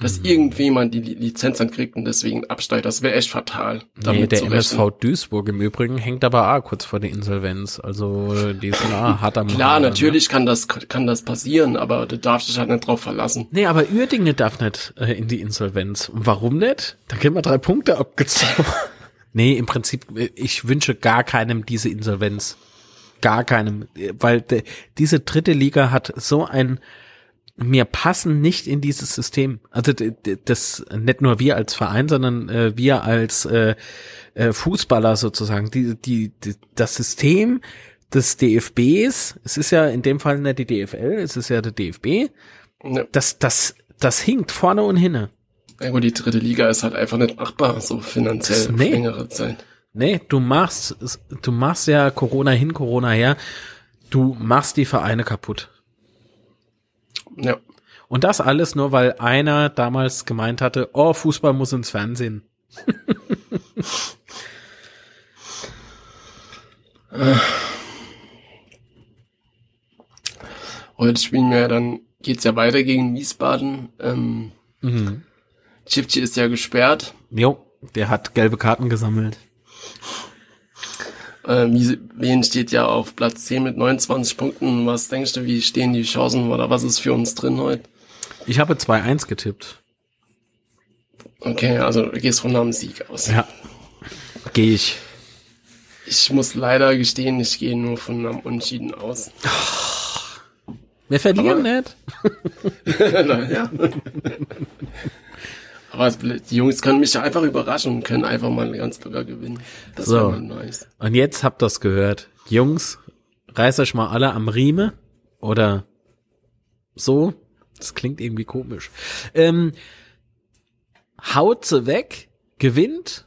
dass mhm. irgendjemand die Lizenz dann kriegt und deswegen absteigt. Das wäre echt fatal. Nee, der MSV Duisburg im Übrigen hängt aber auch kurz vor der Insolvenz. Also die sind auch hart am Klar, Haaren, natürlich ne? kann das kann das passieren, aber du darfst dich halt nicht drauf verlassen. Nee, aber Uerdingen darf nicht äh, in die Insolvenz. Und warum nicht? Da kriegen wir drei Punkte abgezogen. nee, im Prinzip, äh, ich wünsche gar keinem diese Insolvenz. Gar keinem. Weil de, diese dritte Liga hat so ein wir passen nicht in dieses System. Also das nicht nur wir als Verein, sondern äh, wir als äh, äh, Fußballer sozusagen. Die, die, die, das System des DFBs, es ist ja in dem Fall nicht die DFL, es ist ja der DFB. Ja. Das, das, das hinkt vorne und hinne. Ja gut, die dritte Liga ist halt einfach nicht machbar, so finanziell nee. längere Zeit. Nee, du machst, du machst ja Corona hin, Corona her. Du machst die Vereine kaputt. Ja. Und das alles nur, weil einer damals gemeint hatte, oh, Fußball muss ins Fernsehen. Heute spielen wir ja dann, geht's ja weiter gegen Wiesbaden. Ähm, mhm. Chipchi ist ja gesperrt. Jo, der hat gelbe Karten gesammelt. Äh, Wien steht ja auf Platz 10 mit 29 Punkten. Was denkst du, wie stehen die Chancen oder was ist für uns drin heute? Ich habe 2-1 getippt. Okay, also du gehst von einem Sieg aus. Ja, gehe ich. Ich muss leider gestehen, ich gehe nur von einem Unschieden aus. Wir verlieren Aber, nicht. ja. Aber die Jungs können mich einfach überraschen und können einfach mal ganz locker gewinnen. Das so. mal nice. Und jetzt habt ihr's gehört. Jungs, reißt euch mal alle am Rieme oder so. Das klingt irgendwie komisch. Ähm, haut sie weg, gewinnt.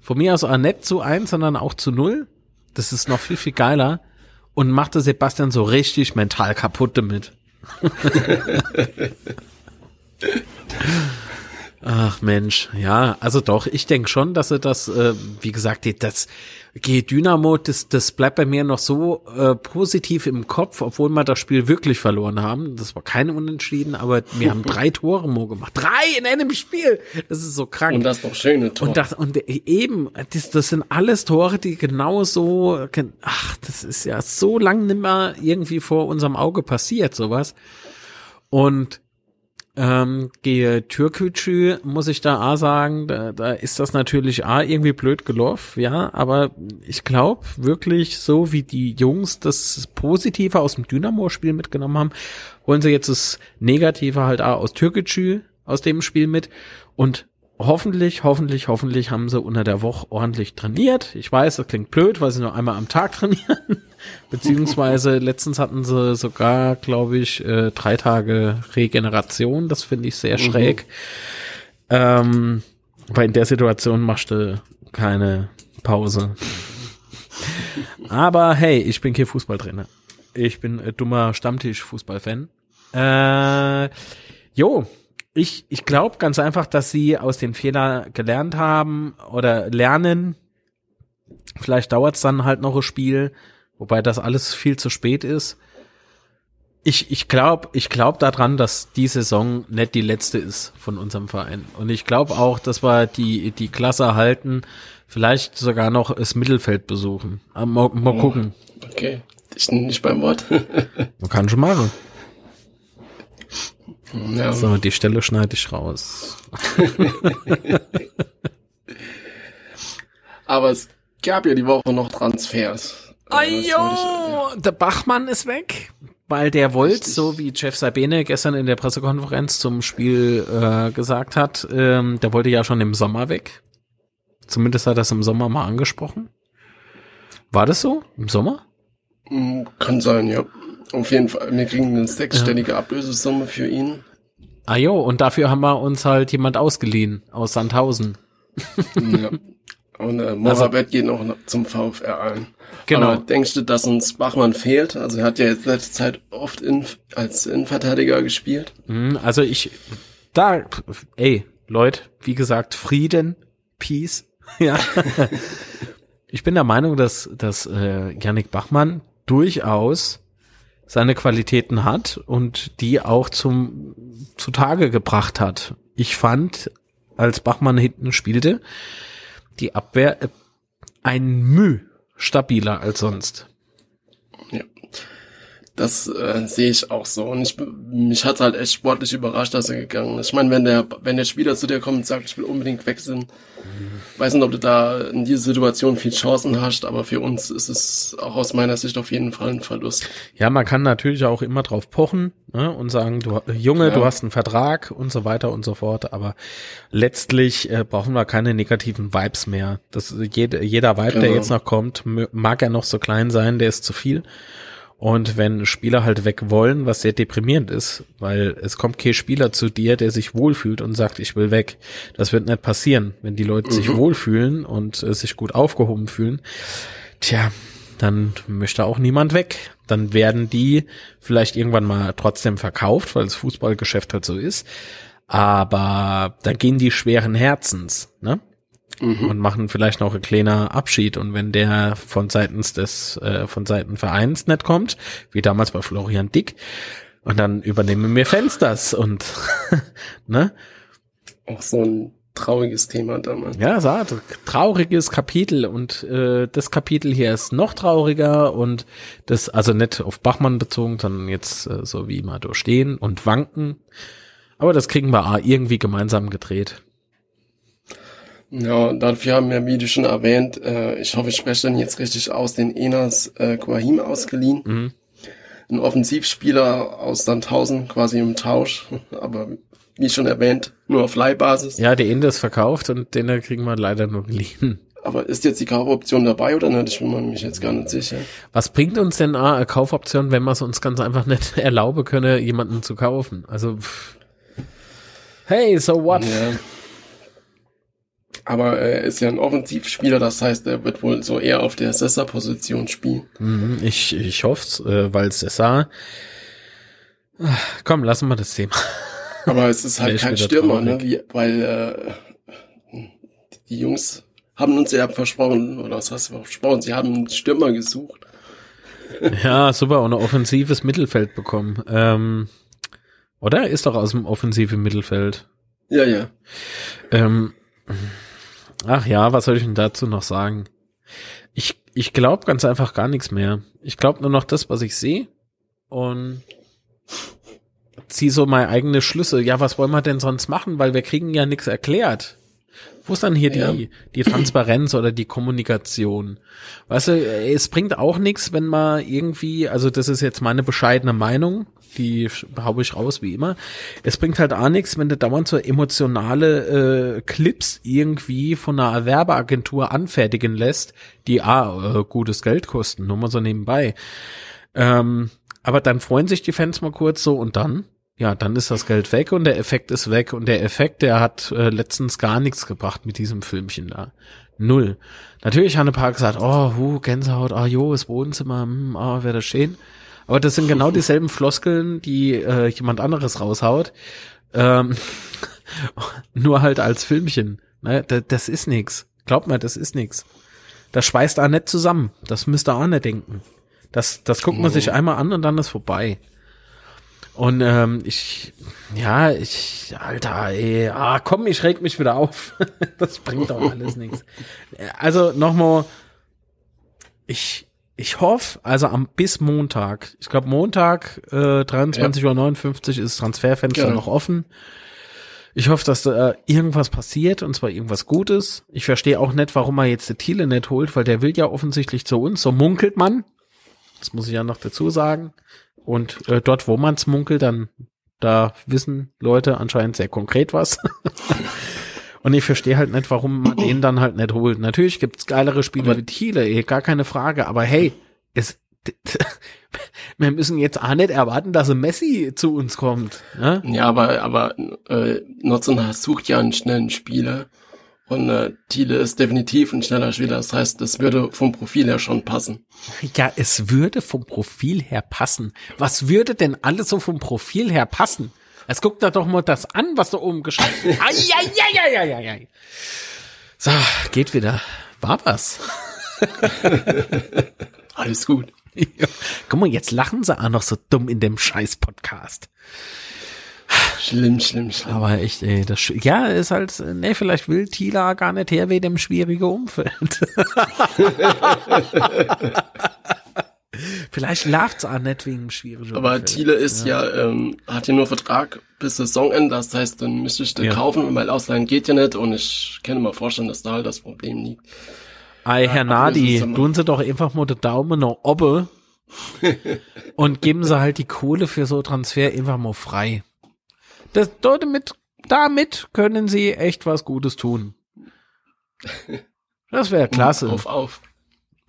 Von mir aus auch nicht zu eins, sondern auch zu null. Das ist noch viel, viel geiler. Und machte Sebastian so richtig mental kaputt damit. Ach Mensch, ja, also doch, ich denke schon, dass er das, äh, wie gesagt, das G Dynamo, das, das bleibt bei mir noch so äh, positiv im Kopf, obwohl wir das Spiel wirklich verloren haben. Das war keine Unentschieden, aber wir haben drei Tore Mo gemacht. Drei in einem Spiel! Das ist so krank. Und das noch schöne Tore. Und, das, und eben, das, das sind alles Tore, die genau so, ach, das ist ja so lang nimmer irgendwie vor unserem Auge passiert, sowas. Und ähm, gehe Türkücü, muss ich da A sagen, da, da ist das natürlich A irgendwie blöd gelaufen, ja, aber ich glaube wirklich, so wie die Jungs das Positive aus dem Dynamo-Spiel mitgenommen haben, wollen sie jetzt das Negative halt A aus Türkücü aus dem Spiel mit und hoffentlich, hoffentlich, hoffentlich haben sie unter der Woche ordentlich trainiert. Ich weiß, das klingt blöd, weil sie nur einmal am Tag trainieren. Beziehungsweise letztens hatten sie sogar, glaube ich, äh, drei Tage Regeneration. Das finde ich sehr mhm. schräg. Ähm, weil in der Situation machst du keine Pause. Aber hey, ich bin kein Fußballtrainer. Ich bin äh, dummer Stammtisch-Fußballfan. Äh, jo, ich, ich glaube ganz einfach, dass sie aus den Fehlern gelernt haben oder lernen. Vielleicht dauert es dann halt noch ein Spiel, wobei das alles viel zu spät ist. Ich, ich glaube ich glaub daran, dass die Saison nicht die letzte ist von unserem Verein. Und ich glaube auch, dass wir die, die Klasse halten, vielleicht sogar noch das Mittelfeld besuchen. Aber mal, mal oh, gucken. Okay, ich nicht beim Wort. Man kann schon machen. Ja. So, die Stelle schneide ich raus. Aber es gab ja die Woche noch Transfers. Ajo, der Bachmann ist weg, weil der wollte, so wie Jeff Sabine gestern in der Pressekonferenz zum Spiel äh, gesagt hat, ähm, der wollte ja schon im Sommer weg. Zumindest hat er das im Sommer mal angesprochen. War das so? Im Sommer? Mm, kann sein, ja. Auf jeden Fall, wir kriegen eine sechsstellige ja. Ablösesumme für ihn. Ah jo, und dafür haben wir uns halt jemand ausgeliehen aus Sandhausen. ja. Und äh, Moravec also, geht noch zum VfR ein. Genau. Aber denkst du, dass uns Bachmann fehlt? Also er hat ja jetzt letzte Zeit oft in, als Innenverteidiger gespielt. Mhm, also ich, da, ey, Leute, wie gesagt, Frieden, Peace, ja. ich bin der Meinung, dass, dass äh, Yannick Bachmann durchaus seine Qualitäten hat und die auch zum zutage gebracht hat. Ich fand, als Bachmann hinten spielte, die Abwehr äh, ein Müh stabiler als sonst. Das äh, sehe ich auch so. Und ich, mich hat halt echt sportlich überrascht, dass er gegangen ist. Ich meine, wenn der, wenn der Spieler zu dir kommt und sagt, ich will unbedingt wechseln, mhm. weiß nicht, ob du da in dieser Situation viel Chancen hast, aber für uns ist es auch aus meiner Sicht auf jeden Fall ein Verlust. Ja, man kann natürlich auch immer drauf pochen ne, und sagen, du Junge, ja. du hast einen Vertrag und so weiter und so fort, aber letztlich äh, brauchen wir keine negativen Vibes mehr. Das, jede, jeder Vibe, genau. der jetzt noch kommt, mag er noch so klein sein, der ist zu viel. Und wenn Spieler halt weg wollen, was sehr deprimierend ist, weil es kommt kein Spieler zu dir, der sich wohlfühlt und sagt, ich will weg. Das wird nicht passieren. Wenn die Leute mhm. sich wohlfühlen und äh, sich gut aufgehoben fühlen, tja, dann möchte auch niemand weg. Dann werden die vielleicht irgendwann mal trotzdem verkauft, weil das Fußballgeschäft halt so ist. Aber da gehen die schweren Herzens, ne? Mhm. und machen vielleicht noch ein kleiner Abschied. Und wenn der von seitens des, äh, von Seiten Vereins nicht kommt, wie damals bei Florian Dick, und dann übernehmen wir Fensters und, ne? Auch so ein trauriges Thema damals. Ja, so, trauriges Kapitel und äh, das Kapitel hier ist noch trauriger und das, also nicht auf Bachmann bezogen, sondern jetzt äh, so wie immer durchstehen und wanken. Aber das kriegen wir irgendwie gemeinsam gedreht. Ja, dafür haben wir, wie du schon erwähnt, äh, ich hoffe, ich spreche den jetzt richtig aus, den Enas äh, Quahim ausgeliehen. Mhm. Ein Offensivspieler aus Sandhausen, quasi im Tausch, aber wie schon erwähnt, nur auf Leihbasis. Ja, der Ende ist verkauft und den kriegen wir leider nur geliehen. Aber ist jetzt die Kaufoption dabei oder nicht? Ich bin mir jetzt gar nicht sicher. Was bringt uns denn eine Kaufoption, wenn wir es uns ganz einfach nicht erlauben können, jemanden zu kaufen? Also, pff. hey, so what? Ja. Aber er ist ja ein Offensivspieler, das heißt, er wird wohl so eher auf der Sessa-Position spielen. Mhm, ich, ich hoffe äh, weil Sessa. Komm, lassen wir das Thema. Aber es ist halt kein Stürmer, ne? Wie, weil äh, die Jungs haben uns ja versprochen, oder was hast du versprochen, sie haben einen Stürmer gesucht. Ja, super, und ein offensives Mittelfeld bekommen. Ähm, oder? Ist doch aus dem offensiven Mittelfeld. Ja, ja. Ähm, Ach ja, was soll ich denn dazu noch sagen? Ich, ich glaube ganz einfach gar nichts mehr. Ich glaube nur noch das, was ich sehe und ziehe so meine eigene Schlüsse. Ja, was wollen wir denn sonst machen? Weil wir kriegen ja nichts erklärt. Wo ist dann hier ja. die, die Transparenz oder die Kommunikation? Weißt du, es bringt auch nichts, wenn man irgendwie, also das ist jetzt meine bescheidene Meinung, die haue ich raus wie immer. Es bringt halt auch nichts, wenn du dauernd so emotionale äh, Clips irgendwie von einer Werbeagentur anfertigen lässt, die ah, äh, gutes Geld kosten, nur mal so nebenbei. Ähm, aber dann freuen sich die Fans mal kurz so und dann, ja, dann ist das Geld weg und der Effekt ist weg und der Effekt, der hat äh, letztens gar nichts gebracht mit diesem Filmchen da. Null. Natürlich hat ein paar gesagt, oh, hu, Gänsehaut, ah, jo, das Wohnzimmer, hm, ah, wäre das schön. Aber das sind genau dieselben Floskeln, die äh, jemand anderes raushaut. Ähm, nur halt als Filmchen. Ne? Das, das ist nix. Glaubt mir, das ist nix. Das schweißt auch nicht zusammen. Das müsst ihr auch nicht denken. Das, das guckt man sich einmal an und dann ist vorbei. Und ähm, ich, ja, ich, Alter, ey, ah, komm, ich reg mich wieder auf. das bringt doch alles nichts. Also nochmal, ich, ich hoffe, also am bis Montag, ich glaube Montag äh, 23.59 Uhr ist Transferfenster genau. noch offen. Ich hoffe, dass da irgendwas passiert und zwar irgendwas Gutes. Ich verstehe auch nicht, warum er jetzt die Thiele nicht holt, weil der will ja offensichtlich zu uns. So munkelt man. Das muss ich ja noch dazu sagen. Und äh, dort, wo man's munkelt, dann da wissen Leute anscheinend sehr konkret was. Und ich verstehe halt nicht, warum man den dann halt nicht holt. Natürlich gibt's geilere Spiele wie Thiele, eh, gar keine Frage. Aber hey, es, wir müssen jetzt auch nicht erwarten, dass ein Messi zu uns kommt. Ne? Ja, aber, aber äh, Notzenhaar sucht ja einen schnellen Spieler. Und äh, Thiele ist definitiv ein schneller Spieler. Das heißt, es würde vom Profil her schon passen. Ja, es würde vom Profil her passen. Was würde denn alles so vom Profil her passen? Jetzt guckt da doch mal das an, was da oben geschrieben ist. Eieieiei. So, geht wieder. War was. Alles gut. Ja. Guck mal, jetzt lachen sie auch noch so dumm in dem Scheiß-Podcast. Schlimm, schlimm, schlimm. Aber echt, ey, das, ja, ist halt, nee, vielleicht will Tila gar nicht her wegen dem schwierigen Umfeld. vielleicht läuft's auch nicht wegen dem schwierigen Aber Umfeld. Thiele ist ja, ja ähm, hat ja nur Vertrag bis Saisonende, das heißt, dann müsste ich den ja. kaufen, weil ausleihen geht ja nicht und ich kann mir vorstellen, dass da halt das Problem liegt. Ei, Herr Nadi, tun Sie doch einfach mal den Daumen nach oben und geben Sie halt die Kohle für so Transfer einfach mal frei. Das, damit, damit können Sie echt was Gutes tun. Das wäre klasse. Auf, auf.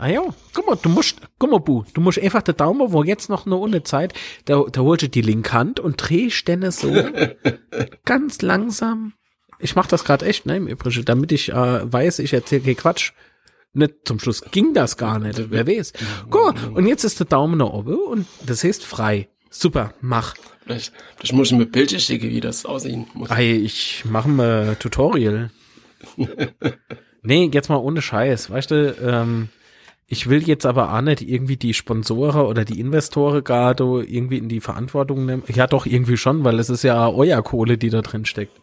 Ah ja, guck mal, du musst, guck mal, Bu, du musst einfach den Daumen, wo jetzt noch eine ohne Zeit, da, da holst du die linke Hand und drehst den so ganz langsam. Ich mach das gerade echt, ne, im Übrigen, damit ich äh, weiß, ich erzähle keinen Quatsch. Nicht, zum Schluss ging das gar nicht, wer weiß. Guck mal, und jetzt ist der Daumen nach oben und das heißt frei. Super, mach. Vielleicht, vielleicht muss ich mir Bilder schicken, wie das aussehen muss. Ey, ich mache mal Tutorial. nee, jetzt mal ohne Scheiß, weißt du, ähm, ich will jetzt aber auch nicht irgendwie die Sponsoren oder die Investoren gerade irgendwie in die Verantwortung nehmen. Ja, doch, irgendwie schon, weil es ist ja euer Kohle, die da drin steckt.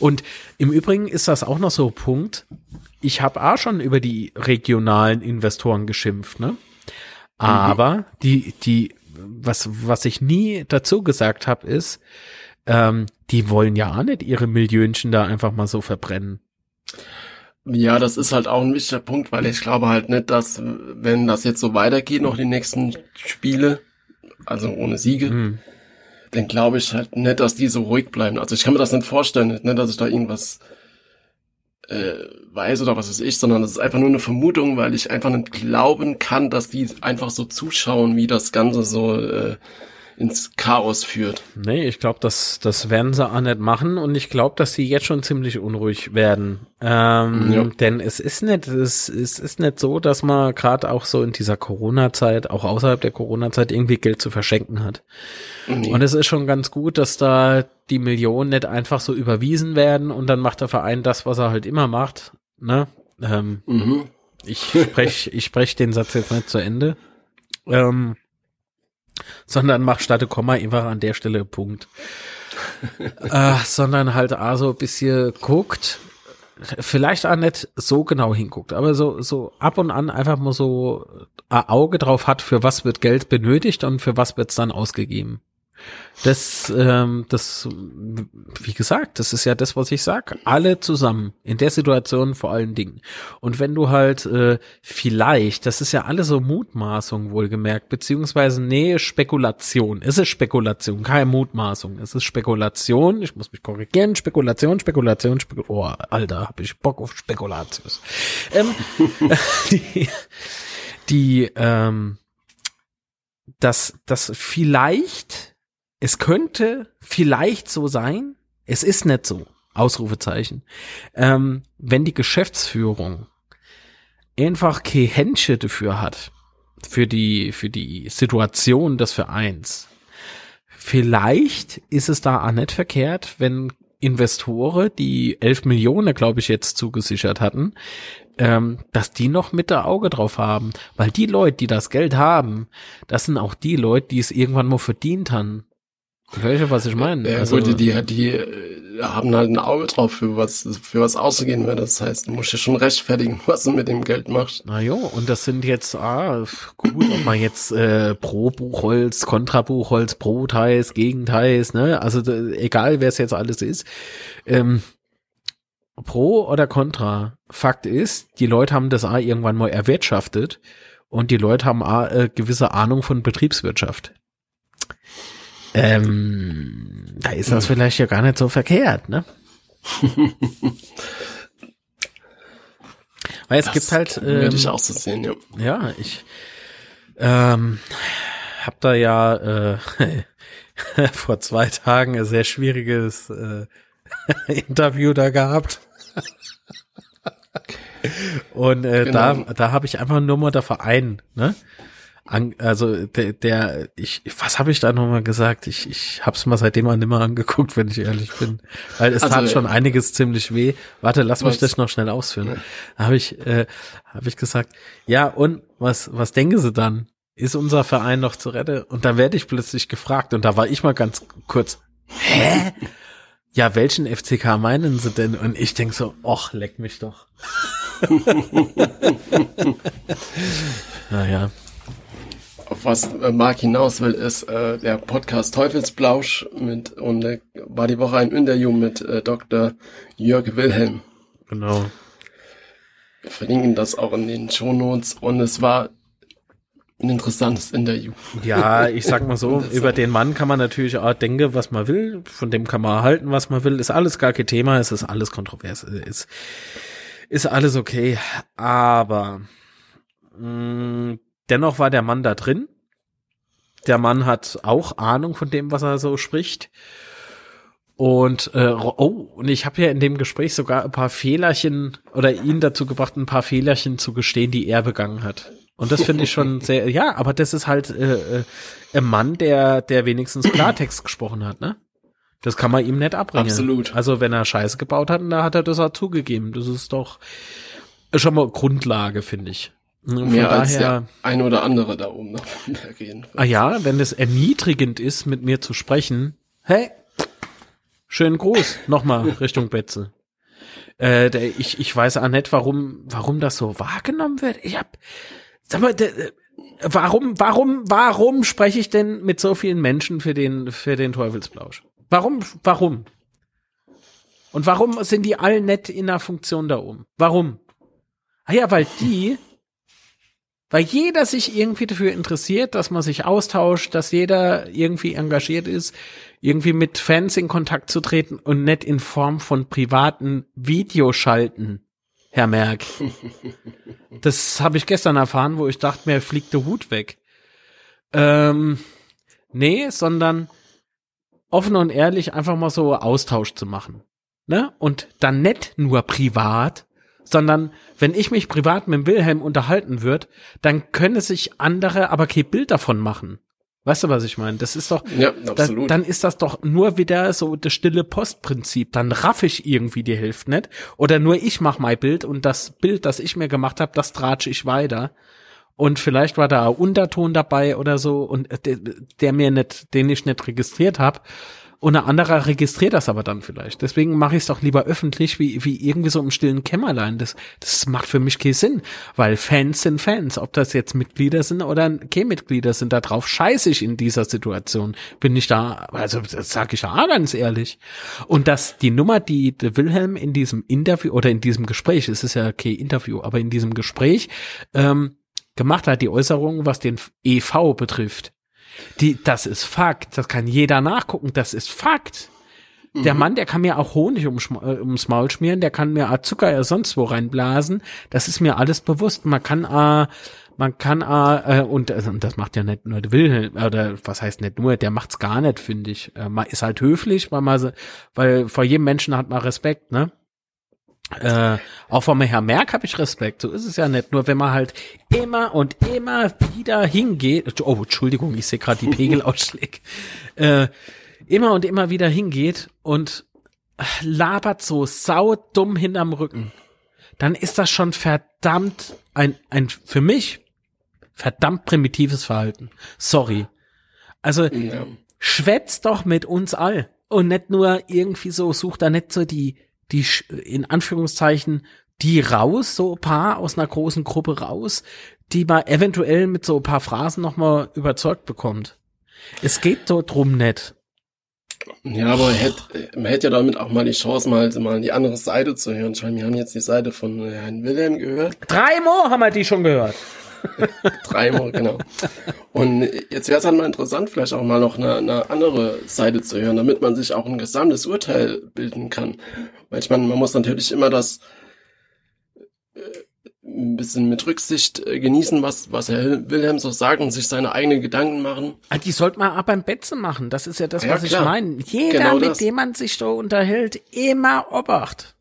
Und im Übrigen ist das auch noch so ein Punkt. Ich habe auch schon über die regionalen Investoren geschimpft, ne? Aber mhm. die, die, was, was ich nie dazu gesagt habe, ist, ähm, die wollen ja auch nicht ihre Millionchen da einfach mal so verbrennen. Ja, das ist halt auch ein wichtiger Punkt, weil ich glaube halt nicht, dass, wenn das jetzt so weitergeht, noch die nächsten Spiele, also ohne Siege, mhm. dann glaube ich halt nicht, dass die so ruhig bleiben. Also ich kann mir das nicht vorstellen, nicht, dass ich da irgendwas äh, weiß oder was weiß ich, sondern das ist einfach nur eine Vermutung, weil ich einfach nicht glauben kann, dass die einfach so zuschauen, wie das Ganze so äh, ins Chaos führt. Nee, ich glaube, das, das werden sie auch nicht machen und ich glaube, dass sie jetzt schon ziemlich unruhig werden. Ähm, ja. Denn es ist nicht, es, es ist nicht so, dass man gerade auch so in dieser Corona-Zeit, auch außerhalb der Corona-Zeit, irgendwie Geld zu verschenken hat. Nee. Und es ist schon ganz gut, dass da die Millionen nicht einfach so überwiesen werden und dann macht der Verein das, was er halt immer macht. Ne? Ähm, mhm. Ich spreche ich sprech den Satz jetzt nicht zu Ende. Ähm, sondern mach statt Komma einfach an der Stelle Punkt. äh, sondern halt also ein bisschen guckt, vielleicht auch nicht so genau hinguckt, aber so, so ab und an einfach mal so ein Auge drauf hat, für was wird Geld benötigt und für was wird's dann ausgegeben. Das, ähm, das, wie gesagt, das ist ja das, was ich sag. Alle zusammen in der Situation vor allen Dingen. Und wenn du halt äh, vielleicht, das ist ja alles so Mutmaßung wohlgemerkt, beziehungsweise nee, Spekulation. Es ist Spekulation, keine Mutmaßung. Es ist Spekulation. Ich muss mich korrigieren. Spekulation, Spekulation, Spekulation. Oh, Alter, hab ich Bock auf Spekulatius. Ähm, die, die, ähm, dass das vielleicht es könnte vielleicht so sein, es ist nicht so, Ausrufezeichen, ähm, wenn die Geschäftsführung einfach kein Händchen dafür hat, für die, für die Situation des Vereins. Vielleicht ist es da auch nicht verkehrt, wenn Investoren, die 11 Millionen, glaube ich, jetzt zugesichert hatten, ähm, dass die noch mit der Auge drauf haben. Weil die Leute, die das Geld haben, das sind auch die Leute, die es irgendwann mal verdient haben. Welche, was ich meine? Ja, also, gut, die, die, die äh, haben halt ein Auge drauf, für was, für was auszugehen wird. Das heißt, du musst ja schon rechtfertigen, was du mit dem Geld machst. Na jo, und das sind jetzt, ah, gut, ob man jetzt äh, pro Buchholz, kontra Buchholz, pro Teils, Gegenteils, ne? Also egal, wer es jetzt alles ist. Ähm, pro oder contra. Fakt ist, die Leute haben das A irgendwann mal erwirtschaftet und die Leute haben A, äh, gewisse Ahnung von Betriebswirtschaft. Ähm, da ist das vielleicht ja gar nicht so verkehrt, ne? Weil es das gibt halt. Ähm, würde ich auch so sehen, ja. Ja, ich ähm, hab da ja äh, vor zwei Tagen ein sehr schwieriges äh, Interview da gehabt. Und äh, genau. da, da habe ich einfach nur mal der Verein, ne? An, also der, der ich, was habe ich da nochmal gesagt? Ich, ich habe es mal seitdem mal nimmer angeguckt, wenn ich ehrlich bin. Weil es also, tat schon einiges ziemlich weh. Warte, lass mich das noch schnell ausführen. Da habe ich, äh, hab ich gesagt, ja, und was, was denken Sie dann? Ist unser Verein noch zu retten? Und dann werde ich plötzlich gefragt, und da war ich mal ganz kurz, hä? Ja, welchen FCK meinen Sie denn? Und ich denk so, och, leck mich doch. naja. Auf was äh, Marc hinaus will, ist äh, der Podcast Teufelsblausch mit und äh, war die Woche ein Interview mit äh, Dr. Jörg Wilhelm. Genau. Wir verlinken das auch in den Shownotes und es war ein interessantes Interview. Ja, ich sag mal so, über den Mann kann man natürlich auch denken, was man will, von dem kann man halten, was man will, ist alles gar kein Thema, es ist alles kontrovers, ist, ist alles okay, aber mh, mm, dennoch war der Mann da drin. Der Mann hat auch Ahnung von dem, was er so spricht. Und äh, oh, und ich habe ja in dem Gespräch sogar ein paar Fehlerchen oder ihn dazu gebracht, ein paar Fehlerchen zu gestehen, die er begangen hat. Und das finde ich schon sehr, ja, aber das ist halt äh, äh, ein Mann, der, der wenigstens Klartext gesprochen hat, ne? Das kann man ihm nicht abbringen. Absolut. Also wenn er Scheiße gebaut hat, da hat er das auch zugegeben. Das ist doch schon mal Grundlage, finde ich. Von Mehr daher, als der ein oder andere da oben noch gehen. Ah ja, wenn es erniedrigend ist, mit mir zu sprechen, hey, schönen Gruß, nochmal Richtung Betze. Äh, der, ich, ich weiß auch nicht, warum, warum das so wahrgenommen wird. Ich hab, Sag mal, der, warum, warum, warum spreche ich denn mit so vielen Menschen für den, für den Teufelsblausch? Warum, warum? Und warum sind die all nett in der Funktion da oben? Warum? Ah ja, weil die, weil jeder sich irgendwie dafür interessiert, dass man sich austauscht, dass jeder irgendwie engagiert ist, irgendwie mit Fans in Kontakt zu treten und nicht in Form von privaten Videoschalten. Herr Merck. Das habe ich gestern erfahren, wo ich dachte, mir fliegt der Hut weg. Ähm, nee, sondern offen und ehrlich einfach mal so Austausch zu machen. Ne? Und dann nicht nur privat, sondern wenn ich mich privat mit Wilhelm unterhalten würde, dann können sich andere aber kein Bild davon machen. Weißt du, was ich meine? Das ist doch, ja, absolut. Da, dann ist das doch nur wieder so das stille Postprinzip. Dann raff ich irgendwie die Hälfte nicht. Oder nur ich mach mein Bild und das Bild, das ich mir gemacht habe, das tratsche ich weiter. Und vielleicht war da ein Unterton dabei oder so und der, der mir nicht, den ich nicht registriert habe. Und ein anderer registriert das aber dann vielleicht. Deswegen mache ich es doch lieber öffentlich, wie, wie irgendwie so im stillen Kämmerlein. Das, das macht für mich keinen Sinn, weil Fans sind Fans. Ob das jetzt Mitglieder sind oder keine Mitglieder sind, da drauf scheiße ich in dieser Situation. Bin ich da, also das sage ich ja ganz ehrlich. Und dass die Nummer, die der Wilhelm in diesem Interview oder in diesem Gespräch, es ist ja kein Interview, aber in diesem Gespräch ähm, gemacht hat, die Äußerung, was den EV betrifft, die, das ist Fakt. Das kann jeder nachgucken. Das ist Fakt. Mhm. Der Mann, der kann mir auch Honig ums, äh, ums Maul schmieren, der kann mir auch Zucker ja sonst wo reinblasen. Das ist mir alles bewusst. Man kann äh, man kann äh, und, äh, und das macht ja nicht nur Wilhelm oder was heißt nicht nur, der macht's gar nicht, finde ich. Äh, man ist halt höflich, weil man weil vor jedem Menschen hat man Respekt, ne? Äh, auch vom Herrn Merck habe ich Respekt. So ist es ja nicht. Nur wenn man halt immer und immer wieder hingeht. Oh, Entschuldigung, ich sehe gerade die Pegelausschläge. äh, immer und immer wieder hingeht und labert so saudumm hinterm Rücken. Dann ist das schon verdammt ein, ein für mich verdammt primitives Verhalten. Sorry. Also ja. schwätzt doch mit uns all. Und nicht nur irgendwie so, sucht da nicht so die die in Anführungszeichen die raus, so ein paar aus einer großen Gruppe raus, die man eventuell mit so ein paar Phrasen nochmal überzeugt bekommt. Es geht so drum nicht. Ja, aber man hätte, man hätte ja damit auch mal die Chance, mal, mal die andere Seite zu hören. Meine, wir haben jetzt die Seite von Herrn Wilhelm gehört. Drei Mo haben wir die schon gehört. Dreimal, genau. Und jetzt wäre es halt mal interessant, vielleicht auch mal noch eine, eine, andere Seite zu hören, damit man sich auch ein gesamtes Urteil bilden kann. Weil ich meine, man muss natürlich immer das äh, ein bisschen mit Rücksicht äh, genießen, was, was Herr Wilhelm so sagt und sich seine eigenen Gedanken machen. Ah, die sollte man aber beim Betze machen. Das ist ja das, ja, was klar. ich meine. Jeder, genau mit dem man sich so unterhält, immer Obacht.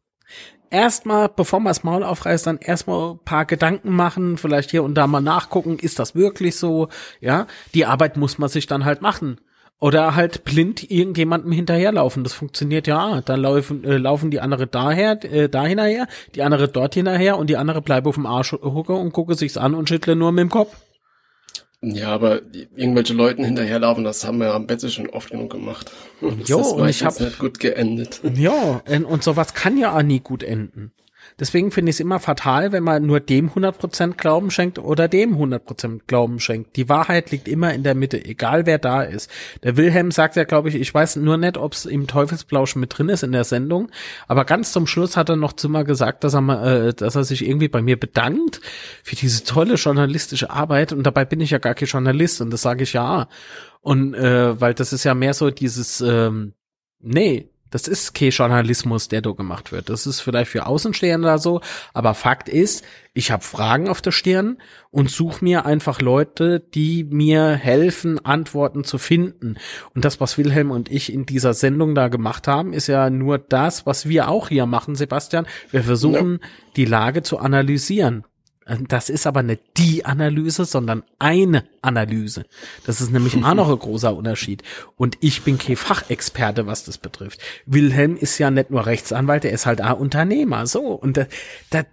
Erstmal, bevor man das Maul aufreißt, dann erstmal ein paar Gedanken machen, vielleicht hier und da mal nachgucken, ist das wirklich so? Ja, die Arbeit muss man sich dann halt machen. Oder halt blind irgendjemandem hinterherlaufen. Das funktioniert ja. Dann laufen, äh, laufen die andere daher, äh, da hinterher, die andere dort hinterher und die andere bleibt auf dem Arsch hucke und gucke sich's an und schüttle nur mit dem Kopf. Ja, aber irgendwelche Leuten hinterherlaufen, das haben wir am Bett schon oft genug gemacht. Das jo, und ich habe nicht gut geendet. Ja, und sowas kann ja auch nie gut enden. Deswegen finde ich es immer fatal, wenn man nur dem 100% Glauben schenkt oder dem 100% Glauben schenkt. Die Wahrheit liegt immer in der Mitte, egal wer da ist. Der Wilhelm sagt ja, glaube ich, ich weiß nur nicht, ob es im Teufelsplausch mit drin ist in der Sendung, aber ganz zum Schluss hat er noch zu mal gesagt, dass er, mal, äh, dass er sich irgendwie bei mir bedankt für diese tolle journalistische Arbeit und dabei bin ich ja gar kein Journalist und das sage ich ja. Und äh, weil das ist ja mehr so dieses, ähm, nee, das ist kein Journalismus, der da gemacht wird. Das ist vielleicht für Außenstehende so, aber Fakt ist, ich habe Fragen auf der Stirn und suche mir einfach Leute, die mir helfen, Antworten zu finden. Und das, was Wilhelm und ich in dieser Sendung da gemacht haben, ist ja nur das, was wir auch hier machen, Sebastian. Wir versuchen, ja. die Lage zu analysieren. Das ist aber nicht die Analyse, sondern eine Analyse. Das ist nämlich auch noch ein großer Unterschied. Und ich bin kein Fachexperte, was das betrifft. Wilhelm ist ja nicht nur Rechtsanwalt, er ist halt auch Unternehmer. So. Und das, das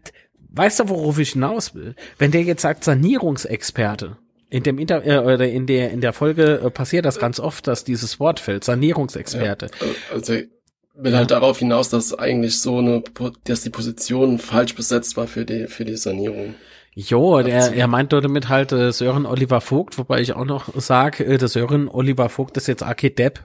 weißt du, worauf ich hinaus will? Wenn der jetzt sagt Sanierungsexperte, in dem Inter äh, oder in der in der Folge äh, passiert das ganz oft, dass dieses Wort fällt, Sanierungsexperte. Also will ja. halt darauf hinaus, dass eigentlich so eine, dass die Position falsch besetzt war für die, für die Sanierung. Jo, er, er meint damit halt äh, Sören Oliver Vogt, wobei ich auch noch sage, äh, der Sören Oliver Vogt ist jetzt Arcade Depp.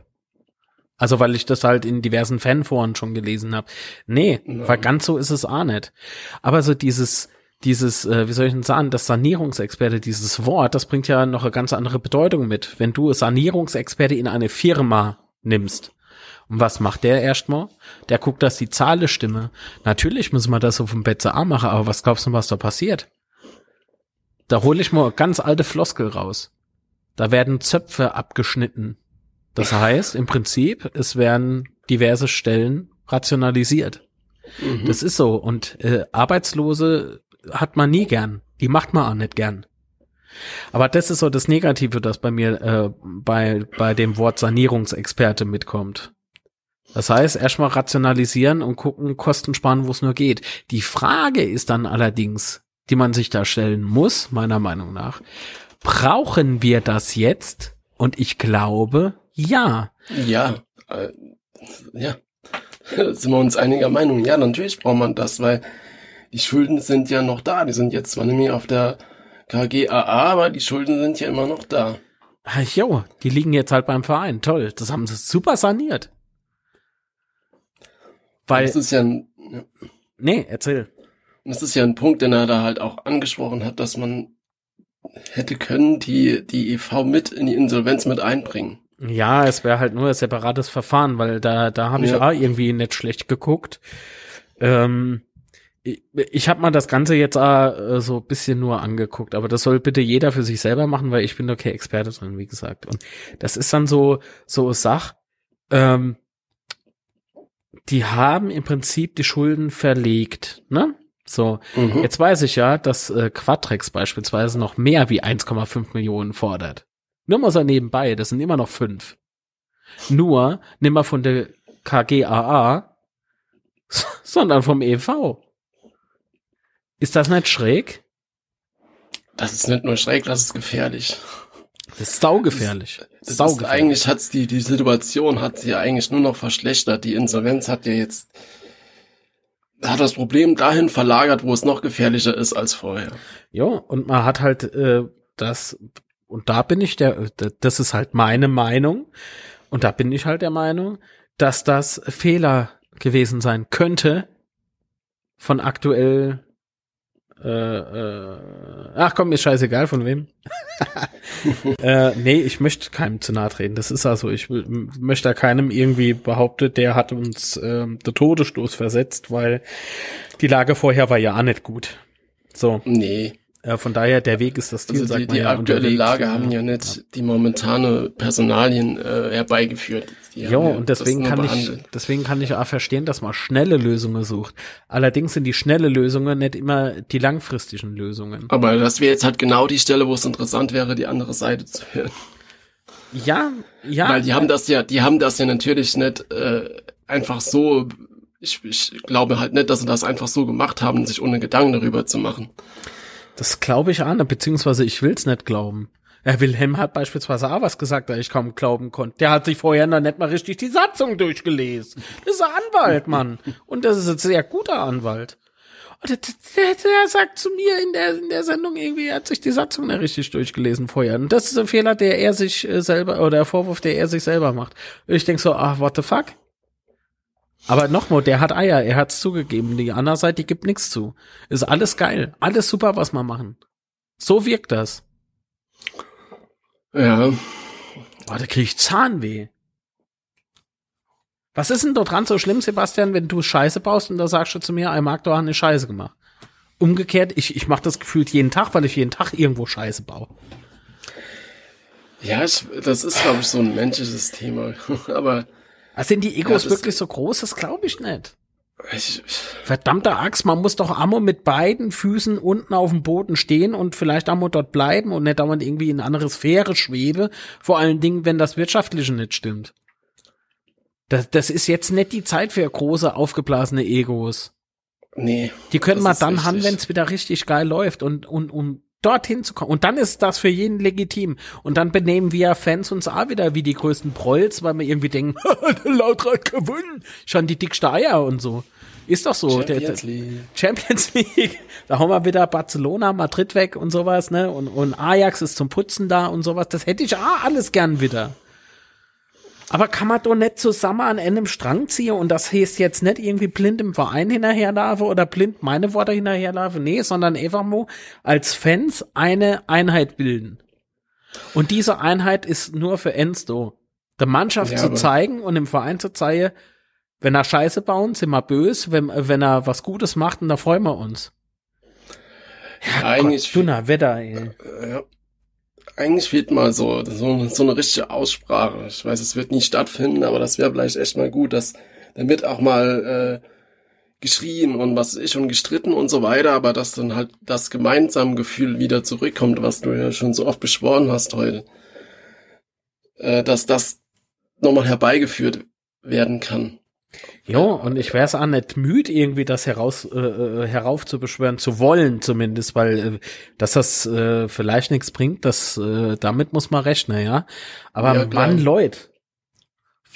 Also weil ich das halt in diversen Fanforen schon gelesen habe. Nee, ja. weil ganz so ist es auch nicht. Aber so dieses, dieses, äh, wie soll ich denn sagen, das Sanierungsexperte, dieses Wort, das bringt ja noch eine ganz andere Bedeutung mit. Wenn du Sanierungsexperte in eine Firma nimmst, und was macht der erstmal? Der guckt, dass die Zahl stimme. Natürlich müssen wir das auf dem BZA machen, aber was glaubst du, was da passiert? Da hole ich mal ganz alte Floskel raus. Da werden Zöpfe abgeschnitten. Das heißt, im Prinzip, es werden diverse Stellen rationalisiert. Mhm. Das ist so. Und äh, Arbeitslose hat man nie gern. Die macht man auch nicht gern. Aber das ist so das Negative, das bei mir äh, bei, bei dem Wort Sanierungsexperte mitkommt. Das heißt, erstmal rationalisieren und gucken, Kosten sparen, wo es nur geht. Die Frage ist dann allerdings, die man sich da stellen muss, meiner Meinung nach, brauchen wir das jetzt? Und ich glaube, ja. Ja, äh, ja. sind wir uns einiger Meinung. Ja, natürlich braucht man das, weil die Schulden sind ja noch da. Die sind jetzt zwar nicht mehr auf der KGAA, aber die Schulden sind ja immer noch da. Ach, jo, die liegen jetzt halt beim Verein. Toll, das haben sie super saniert. Weil, das ist ja ein, ja. Nee, erzähl. Das ist ja ein Punkt, den er da halt auch angesprochen hat, dass man hätte können die, die EV mit in die Insolvenz mit einbringen. Ja, es wäre halt nur ein separates Verfahren, weil da, da habe ich ja. auch irgendwie nicht schlecht geguckt. Ähm, ich, ich habe mal das Ganze jetzt äh, so bisschen nur angeguckt, aber das soll bitte jeder für sich selber machen, weil ich bin doch kein Experte drin, wie gesagt. Und das ist dann so, so Sach, ähm, die haben im Prinzip die Schulden verlegt, ne? So, mhm. jetzt weiß ich ja, dass äh, Quatrex beispielsweise noch mehr wie 1,5 Millionen fordert. Nur mal so nebenbei, das sind immer noch fünf. Nur, nimm mal von der KGAA, sondern vom EV. Ist das nicht schräg? Das ist nicht nur schräg, das ist gefährlich. Das ist saugefährlich. Das, das ist eigentlich hat's die, die Situation hat sie eigentlich nur noch verschlechtert. Die Insolvenz hat ja jetzt, hat das Problem dahin verlagert, wo es noch gefährlicher ist als vorher. Ja, und man hat halt äh, das, und da bin ich der, das ist halt meine Meinung, und da bin ich halt der Meinung, dass das Fehler gewesen sein könnte von aktuell äh, äh, ach komm, mir scheißegal von wem. äh, nee, ich möchte keinem zu nahe treten. Das ist also, ich möchte da keinem irgendwie behauptet, der hat uns äh, der Todesstoß versetzt, weil die Lage vorher war ja auch nicht gut. So. Nee. Äh, von daher, der Weg ist das Ziel, also die, die ja, aktuelle Lage haben ja nicht die momentane Personalien äh, herbeigeführt. Ja, und deswegen kann ich, deswegen kann ich auch verstehen, dass man schnelle Lösungen sucht. Allerdings sind die schnelle Lösungen nicht immer die langfristigen Lösungen. Aber das wäre jetzt halt genau die Stelle, wo es interessant wäre, die andere Seite zu hören. Ja, ja. Weil die haben das ja, die haben das ja natürlich nicht äh, einfach so. Ich, ich glaube halt nicht, dass sie das einfach so gemacht haben, sich ohne Gedanken darüber zu machen. Das glaube ich an, beziehungsweise ich will's nicht glauben. Herr Wilhelm hat beispielsweise auch was gesagt, da ich kaum glauben konnte. Der hat sich vorher noch nicht mal richtig die Satzung durchgelesen. Das ist ein Anwalt, Mann. Und das ist ein sehr guter Anwalt. Und der, der, der sagt zu mir in der, in der Sendung irgendwie, er hat sich die Satzung nicht richtig durchgelesen vorher. Und das ist ein Fehler, der er sich äh, selber, oder der Vorwurf, der er sich selber macht. Und ich denk so, ach, what the fuck? Aber nochmal, der hat Eier, er hat's zugegeben. Die andere Seite, die gibt nichts zu. Ist alles geil, alles super, was wir machen. So wirkt das. Ja. Boah, da krieg ich Zahnweh. Was ist denn dort dran so schlimm, Sebastian, wenn du Scheiße baust und da sagst du zu mir, ein Marc, du hast eine Scheiße gemacht? Umgekehrt, ich, ich mache das gefühlt jeden Tag, weil ich jeden Tag irgendwo Scheiße baue. Ja, ich, das ist, glaube ich, so ein menschliches Thema. Aber also sind die Egos ja, wirklich so groß? Das glaube ich nicht. Ich, Verdammter Axt, man muss doch Ammo mit beiden Füßen unten auf dem Boden stehen und vielleicht Ammo dort bleiben und nicht dauernd irgendwie in eine andere Sphäre schwebe. Vor allen Dingen, wenn das Wirtschaftliche nicht stimmt. Das, das ist jetzt nicht die Zeit für große, aufgeblasene Egos. Nee. Die können mal dann handeln, wenn es wieder richtig geil läuft und, und, und dorthin zu kommen. Und dann ist das für jeden legitim. Und dann benehmen wir Fans uns auch wieder wie die größten Prolls, weil wir irgendwie denken, der Lautrad gewonnen. Schon die dickste Eier und so. Ist doch so. Champions League. Champions League. Da haben wir wieder Barcelona, Madrid weg und sowas, ne? Und, und Ajax ist zum Putzen da und sowas. Das hätte ich auch alles gern wieder. Aber kann man doch nicht zusammen an einem Strang ziehen und das heißt jetzt nicht irgendwie blind im Verein hinterherlaufen oder blind meine Worte hinterherlaufen, nee, sondern einfach nur als Fans eine Einheit bilden. Und diese Einheit ist nur für Ensto. Der Mannschaft ja, zu zeigen und im Verein zu zeigen, wenn er Scheiße bauen, sind wir böse, wenn, wenn er was Gutes macht, und da freuen wir uns. Ja, eigentlich. Gott, dünner Wetter, ey. Ja, eigentlich wird mal so, so, so eine richtige Aussprache. Ich weiß, es wird nie stattfinden, aber das wäre vielleicht echt mal gut, dass wird auch mal äh, geschrien und was ist schon gestritten und so weiter, aber dass dann halt das gemeinsame Gefühl wieder zurückkommt, was du ja schon so oft beschworen hast heute, äh, dass das nochmal herbeigeführt werden kann. Ja, und ich wäre es auch nicht müde, irgendwie das heraus äh, äh, heraufzubeschwören, zu wollen zumindest, weil äh, dass das äh, vielleicht nichts bringt, das äh, damit muss man rechnen, ja. Aber ja, Mann, Leute,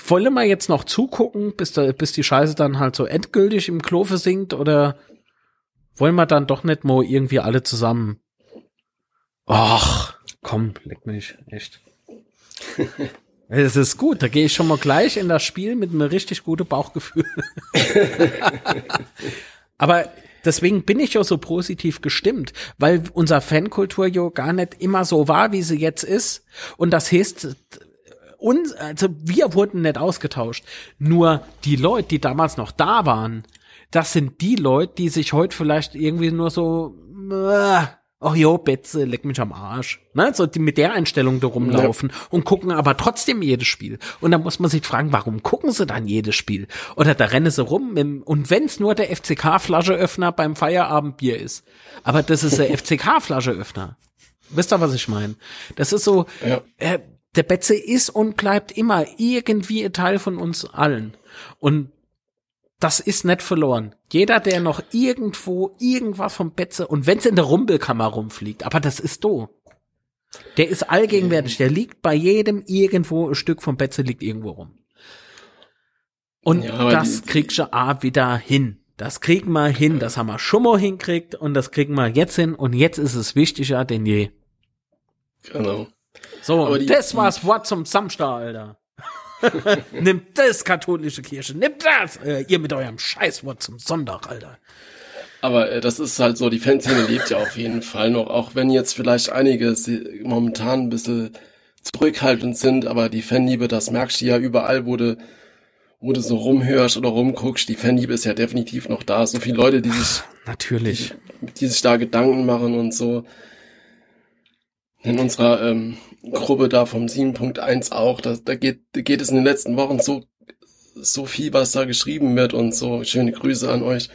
wollen wir jetzt noch zugucken, bis da, bis die Scheiße dann halt so endgültig im Klo versinkt oder wollen wir dann doch nicht mal irgendwie alle zusammen? Ach, komm, leck mich, echt. Es ist gut, da gehe ich schon mal gleich in das Spiel mit einem richtig guten Bauchgefühl. Aber deswegen bin ich ja so positiv gestimmt, weil unser Fankultur ja gar nicht immer so war, wie sie jetzt ist. Und das heißt, uns, also wir wurden nicht ausgetauscht. Nur die Leute, die damals noch da waren, das sind die Leute, die sich heute vielleicht irgendwie nur so, äh, ach jo, Betze, leck mich am Arsch. Ne? So die mit der Einstellung da rumlaufen ja. und gucken aber trotzdem jedes Spiel. Und dann muss man sich fragen, warum gucken sie dann jedes Spiel? Oder da rennen sie rum mit, und wenn's nur der FCK-Flascheöffner beim Feierabendbier ist. Aber das ist der FCK-Flascheöffner. Wisst ihr, was ich meine? Das ist so, ja. äh, der Betze ist und bleibt immer irgendwie ein Teil von uns allen. Und das ist nicht verloren. Jeder, der noch irgendwo irgendwas vom Betze und wenn es in der Rumpelkammer rumfliegt, aber das ist do. Der ist allgegenwärtig. Der liegt bei jedem irgendwo ein Stück vom Betze liegt irgendwo rum. Und ja, das die, kriegst du A wieder hin. Das kriegen wir hin. Das haben wir schon mal hinkriegt und das kriegen wir jetzt hin. Und jetzt ist es wichtiger denn je. Genau. So, die, das war's Wort zum Samstag, Alter. Nimmt das, katholische Kirche. Nimmt das! Äh, ihr mit eurem Scheißwort zum Sonntag, Alter. Aber äh, das ist halt so, die Fanszene lebt ja auf jeden Fall noch, auch wenn jetzt vielleicht einige momentan ein bisschen zurückhaltend sind, aber die Fanliebe, das merkst du ja überall, wo du, wo du so rumhörst oder rumguckst, die Fanliebe ist ja definitiv noch da. So viele Leute, die sich Natürlich. Die, die sich da Gedanken machen und so. In unserer ähm, Gruppe da vom 7.1 auch, da, da, geht, da geht es in den letzten Wochen so, so viel, was da geschrieben wird und so. Schöne Grüße an euch.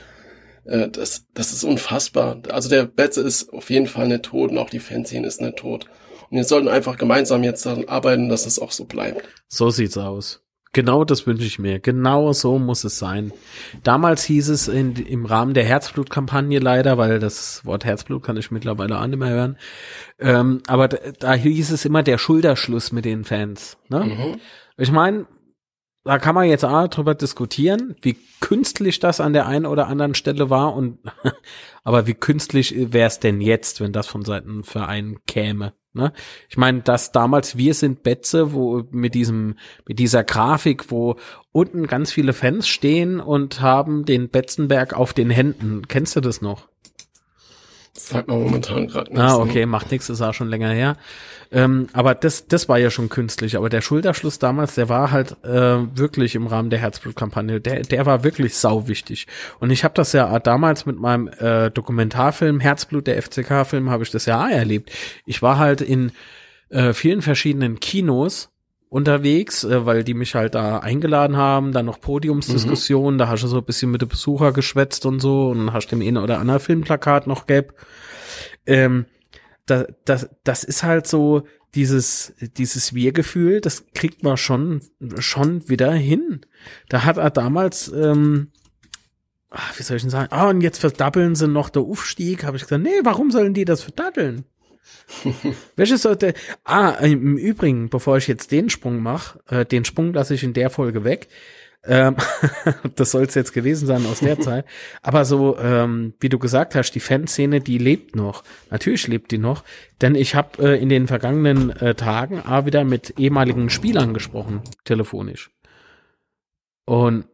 Äh, das, das ist unfassbar. Also der Betze ist auf jeden Fall nicht tot und auch die Fanszene ist nicht tot. Und wir sollten einfach gemeinsam jetzt daran arbeiten, dass es auch so bleibt. So sieht's aus. Genau das wünsche ich mir. Genau so muss es sein. Damals hieß es in, im Rahmen der Herzblutkampagne leider, weil das Wort Herzblut kann ich mittlerweile auch nicht mehr hören. Ähm, aber da, da, hieß es immer der Schulterschluss mit den Fans. Ne? Mhm. Ich meine, da kann man jetzt auch drüber diskutieren, wie künstlich das an der einen oder anderen Stelle war und aber wie künstlich wäre es denn jetzt, wenn das von Seiten Verein käme? Ne? Ich meine, dass damals wir sind Betze, wo mit diesem mit dieser Grafik, wo unten ganz viele Fans stehen und haben den Betzenberg auf den Händen. Kennst du das noch? Das sagt man momentan gerade nicht. Ah, okay, macht nichts, ist auch schon länger her. Ähm, aber das, das war ja schon künstlich. Aber der Schulterschluss damals, der war halt äh, wirklich im Rahmen der Herzblutkampagne, der, der war wirklich sau wichtig. Und ich habe das ja damals mit meinem äh, Dokumentarfilm Herzblut, der FCK-Film, habe ich das ja auch erlebt. Ich war halt in äh, vielen verschiedenen Kinos unterwegs, äh, weil die mich halt da eingeladen haben, dann noch Podiumsdiskussionen, mhm. da hast du so ein bisschen mit den Besucher geschwätzt und so und hast dem einen oder anderen Filmplakat noch gäb. Ähm, da, das, das ist halt so dieses, dieses Wir-Gefühl, das kriegt man schon, schon wieder hin. Da hat er damals, ähm, ach, wie soll ich denn sagen, ah, und jetzt verdappeln sie noch der Aufstieg, habe ich gesagt, nee, warum sollen die das verdatteln? Welches sollte. Ah, im Übrigen, bevor ich jetzt den Sprung mache, äh, den Sprung lasse ich in der Folge weg. Ähm, das soll es jetzt gewesen sein aus der Zeit. Aber so, ähm, wie du gesagt hast, die Fanszene, die lebt noch. Natürlich lebt die noch. Denn ich habe äh, in den vergangenen äh, Tagen auch wieder mit ehemaligen Spielern gesprochen, telefonisch. Und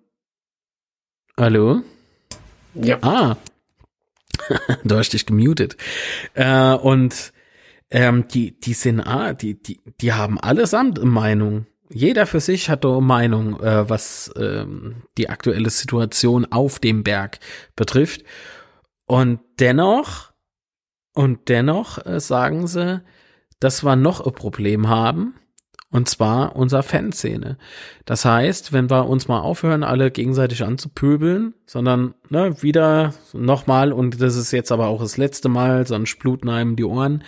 Hallo? Ja. Ah. du hast dich gemutet. Äh, und ähm, die, die sind, ah, die, die, die haben allesamt Meinung. Jeder für sich hat eine Meinung, äh, was ähm, die aktuelle Situation auf dem Berg betrifft. Und dennoch, und dennoch äh, sagen sie, dass wir noch ein Problem haben. Und zwar unser Fanszene. Das heißt, wenn wir uns mal aufhören, alle gegenseitig anzupöbeln, sondern ne, wieder nochmal, und das ist jetzt aber auch das letzte Mal, sonst bluten einem die Ohren,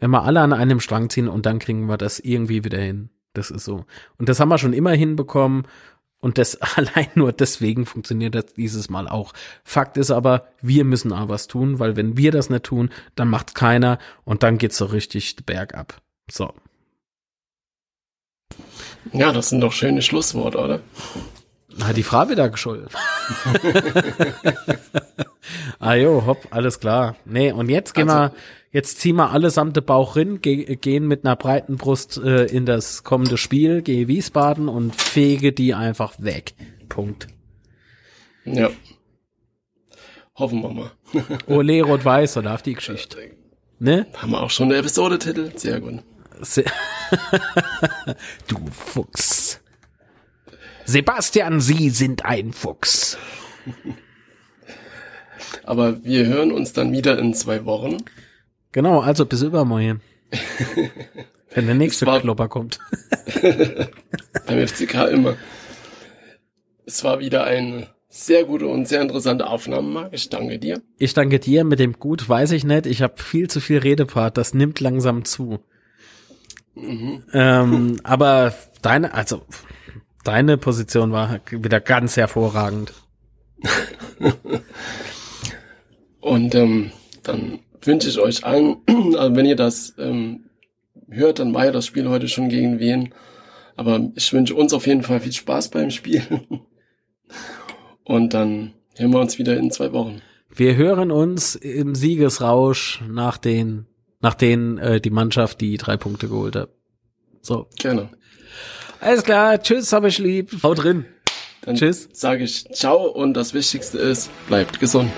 wenn wir alle an einem Strang ziehen und dann kriegen wir das irgendwie wieder hin. Das ist so. Und das haben wir schon immer hinbekommen. Und das allein nur deswegen funktioniert das dieses Mal auch. Fakt ist aber, wir müssen auch was tun, weil wenn wir das nicht tun, dann macht's keiner und dann geht's so richtig bergab. So. Ja, das sind doch schöne Schlussworte, oder? Na, die Frau wieder geschuldet. ah jo, hopp, alles klar. Nee, und jetzt gehen also, wir, jetzt ziehen wir allesamt den Bauch rin, ge gehen mit einer breiten Brust äh, in das kommende Spiel, gehe Wiesbaden und fege die einfach weg. Punkt. Ja. Hoffen wir mal. Ole Rot-Weiß, so darf die Geschichte. Ne? Haben wir auch schon einen Episodetitel? Sehr gut. du Fuchs. Sebastian, Sie sind ein Fuchs. Aber wir hören uns dann wieder in zwei Wochen. Genau, also bis übermorgen. Wenn der nächste war, Klopper kommt. beim FCK immer. Es war wieder eine sehr gute und sehr interessante Aufnahme, Marc. Ich danke dir. Ich danke dir. Mit dem Gut weiß ich nicht. Ich habe viel zu viel Redepart. Das nimmt langsam zu. Mhm. Ähm, aber deine, also deine Position war wieder ganz hervorragend. Und ähm, dann wünsche ich euch allen, also wenn ihr das ähm, hört, dann war ja das Spiel heute schon gegen wen. Aber ich wünsche uns auf jeden Fall viel Spaß beim Spiel. Und dann hören wir uns wieder in zwei Wochen. Wir hören uns im Siegesrausch nach den nach denen äh, die Mannschaft die drei Punkte geholt hat. So. Gerne. Alles klar, tschüss, hab ich lieb. Haut drin. Dann tschüss. Sage ich ciao und das Wichtigste ist, bleibt gesund.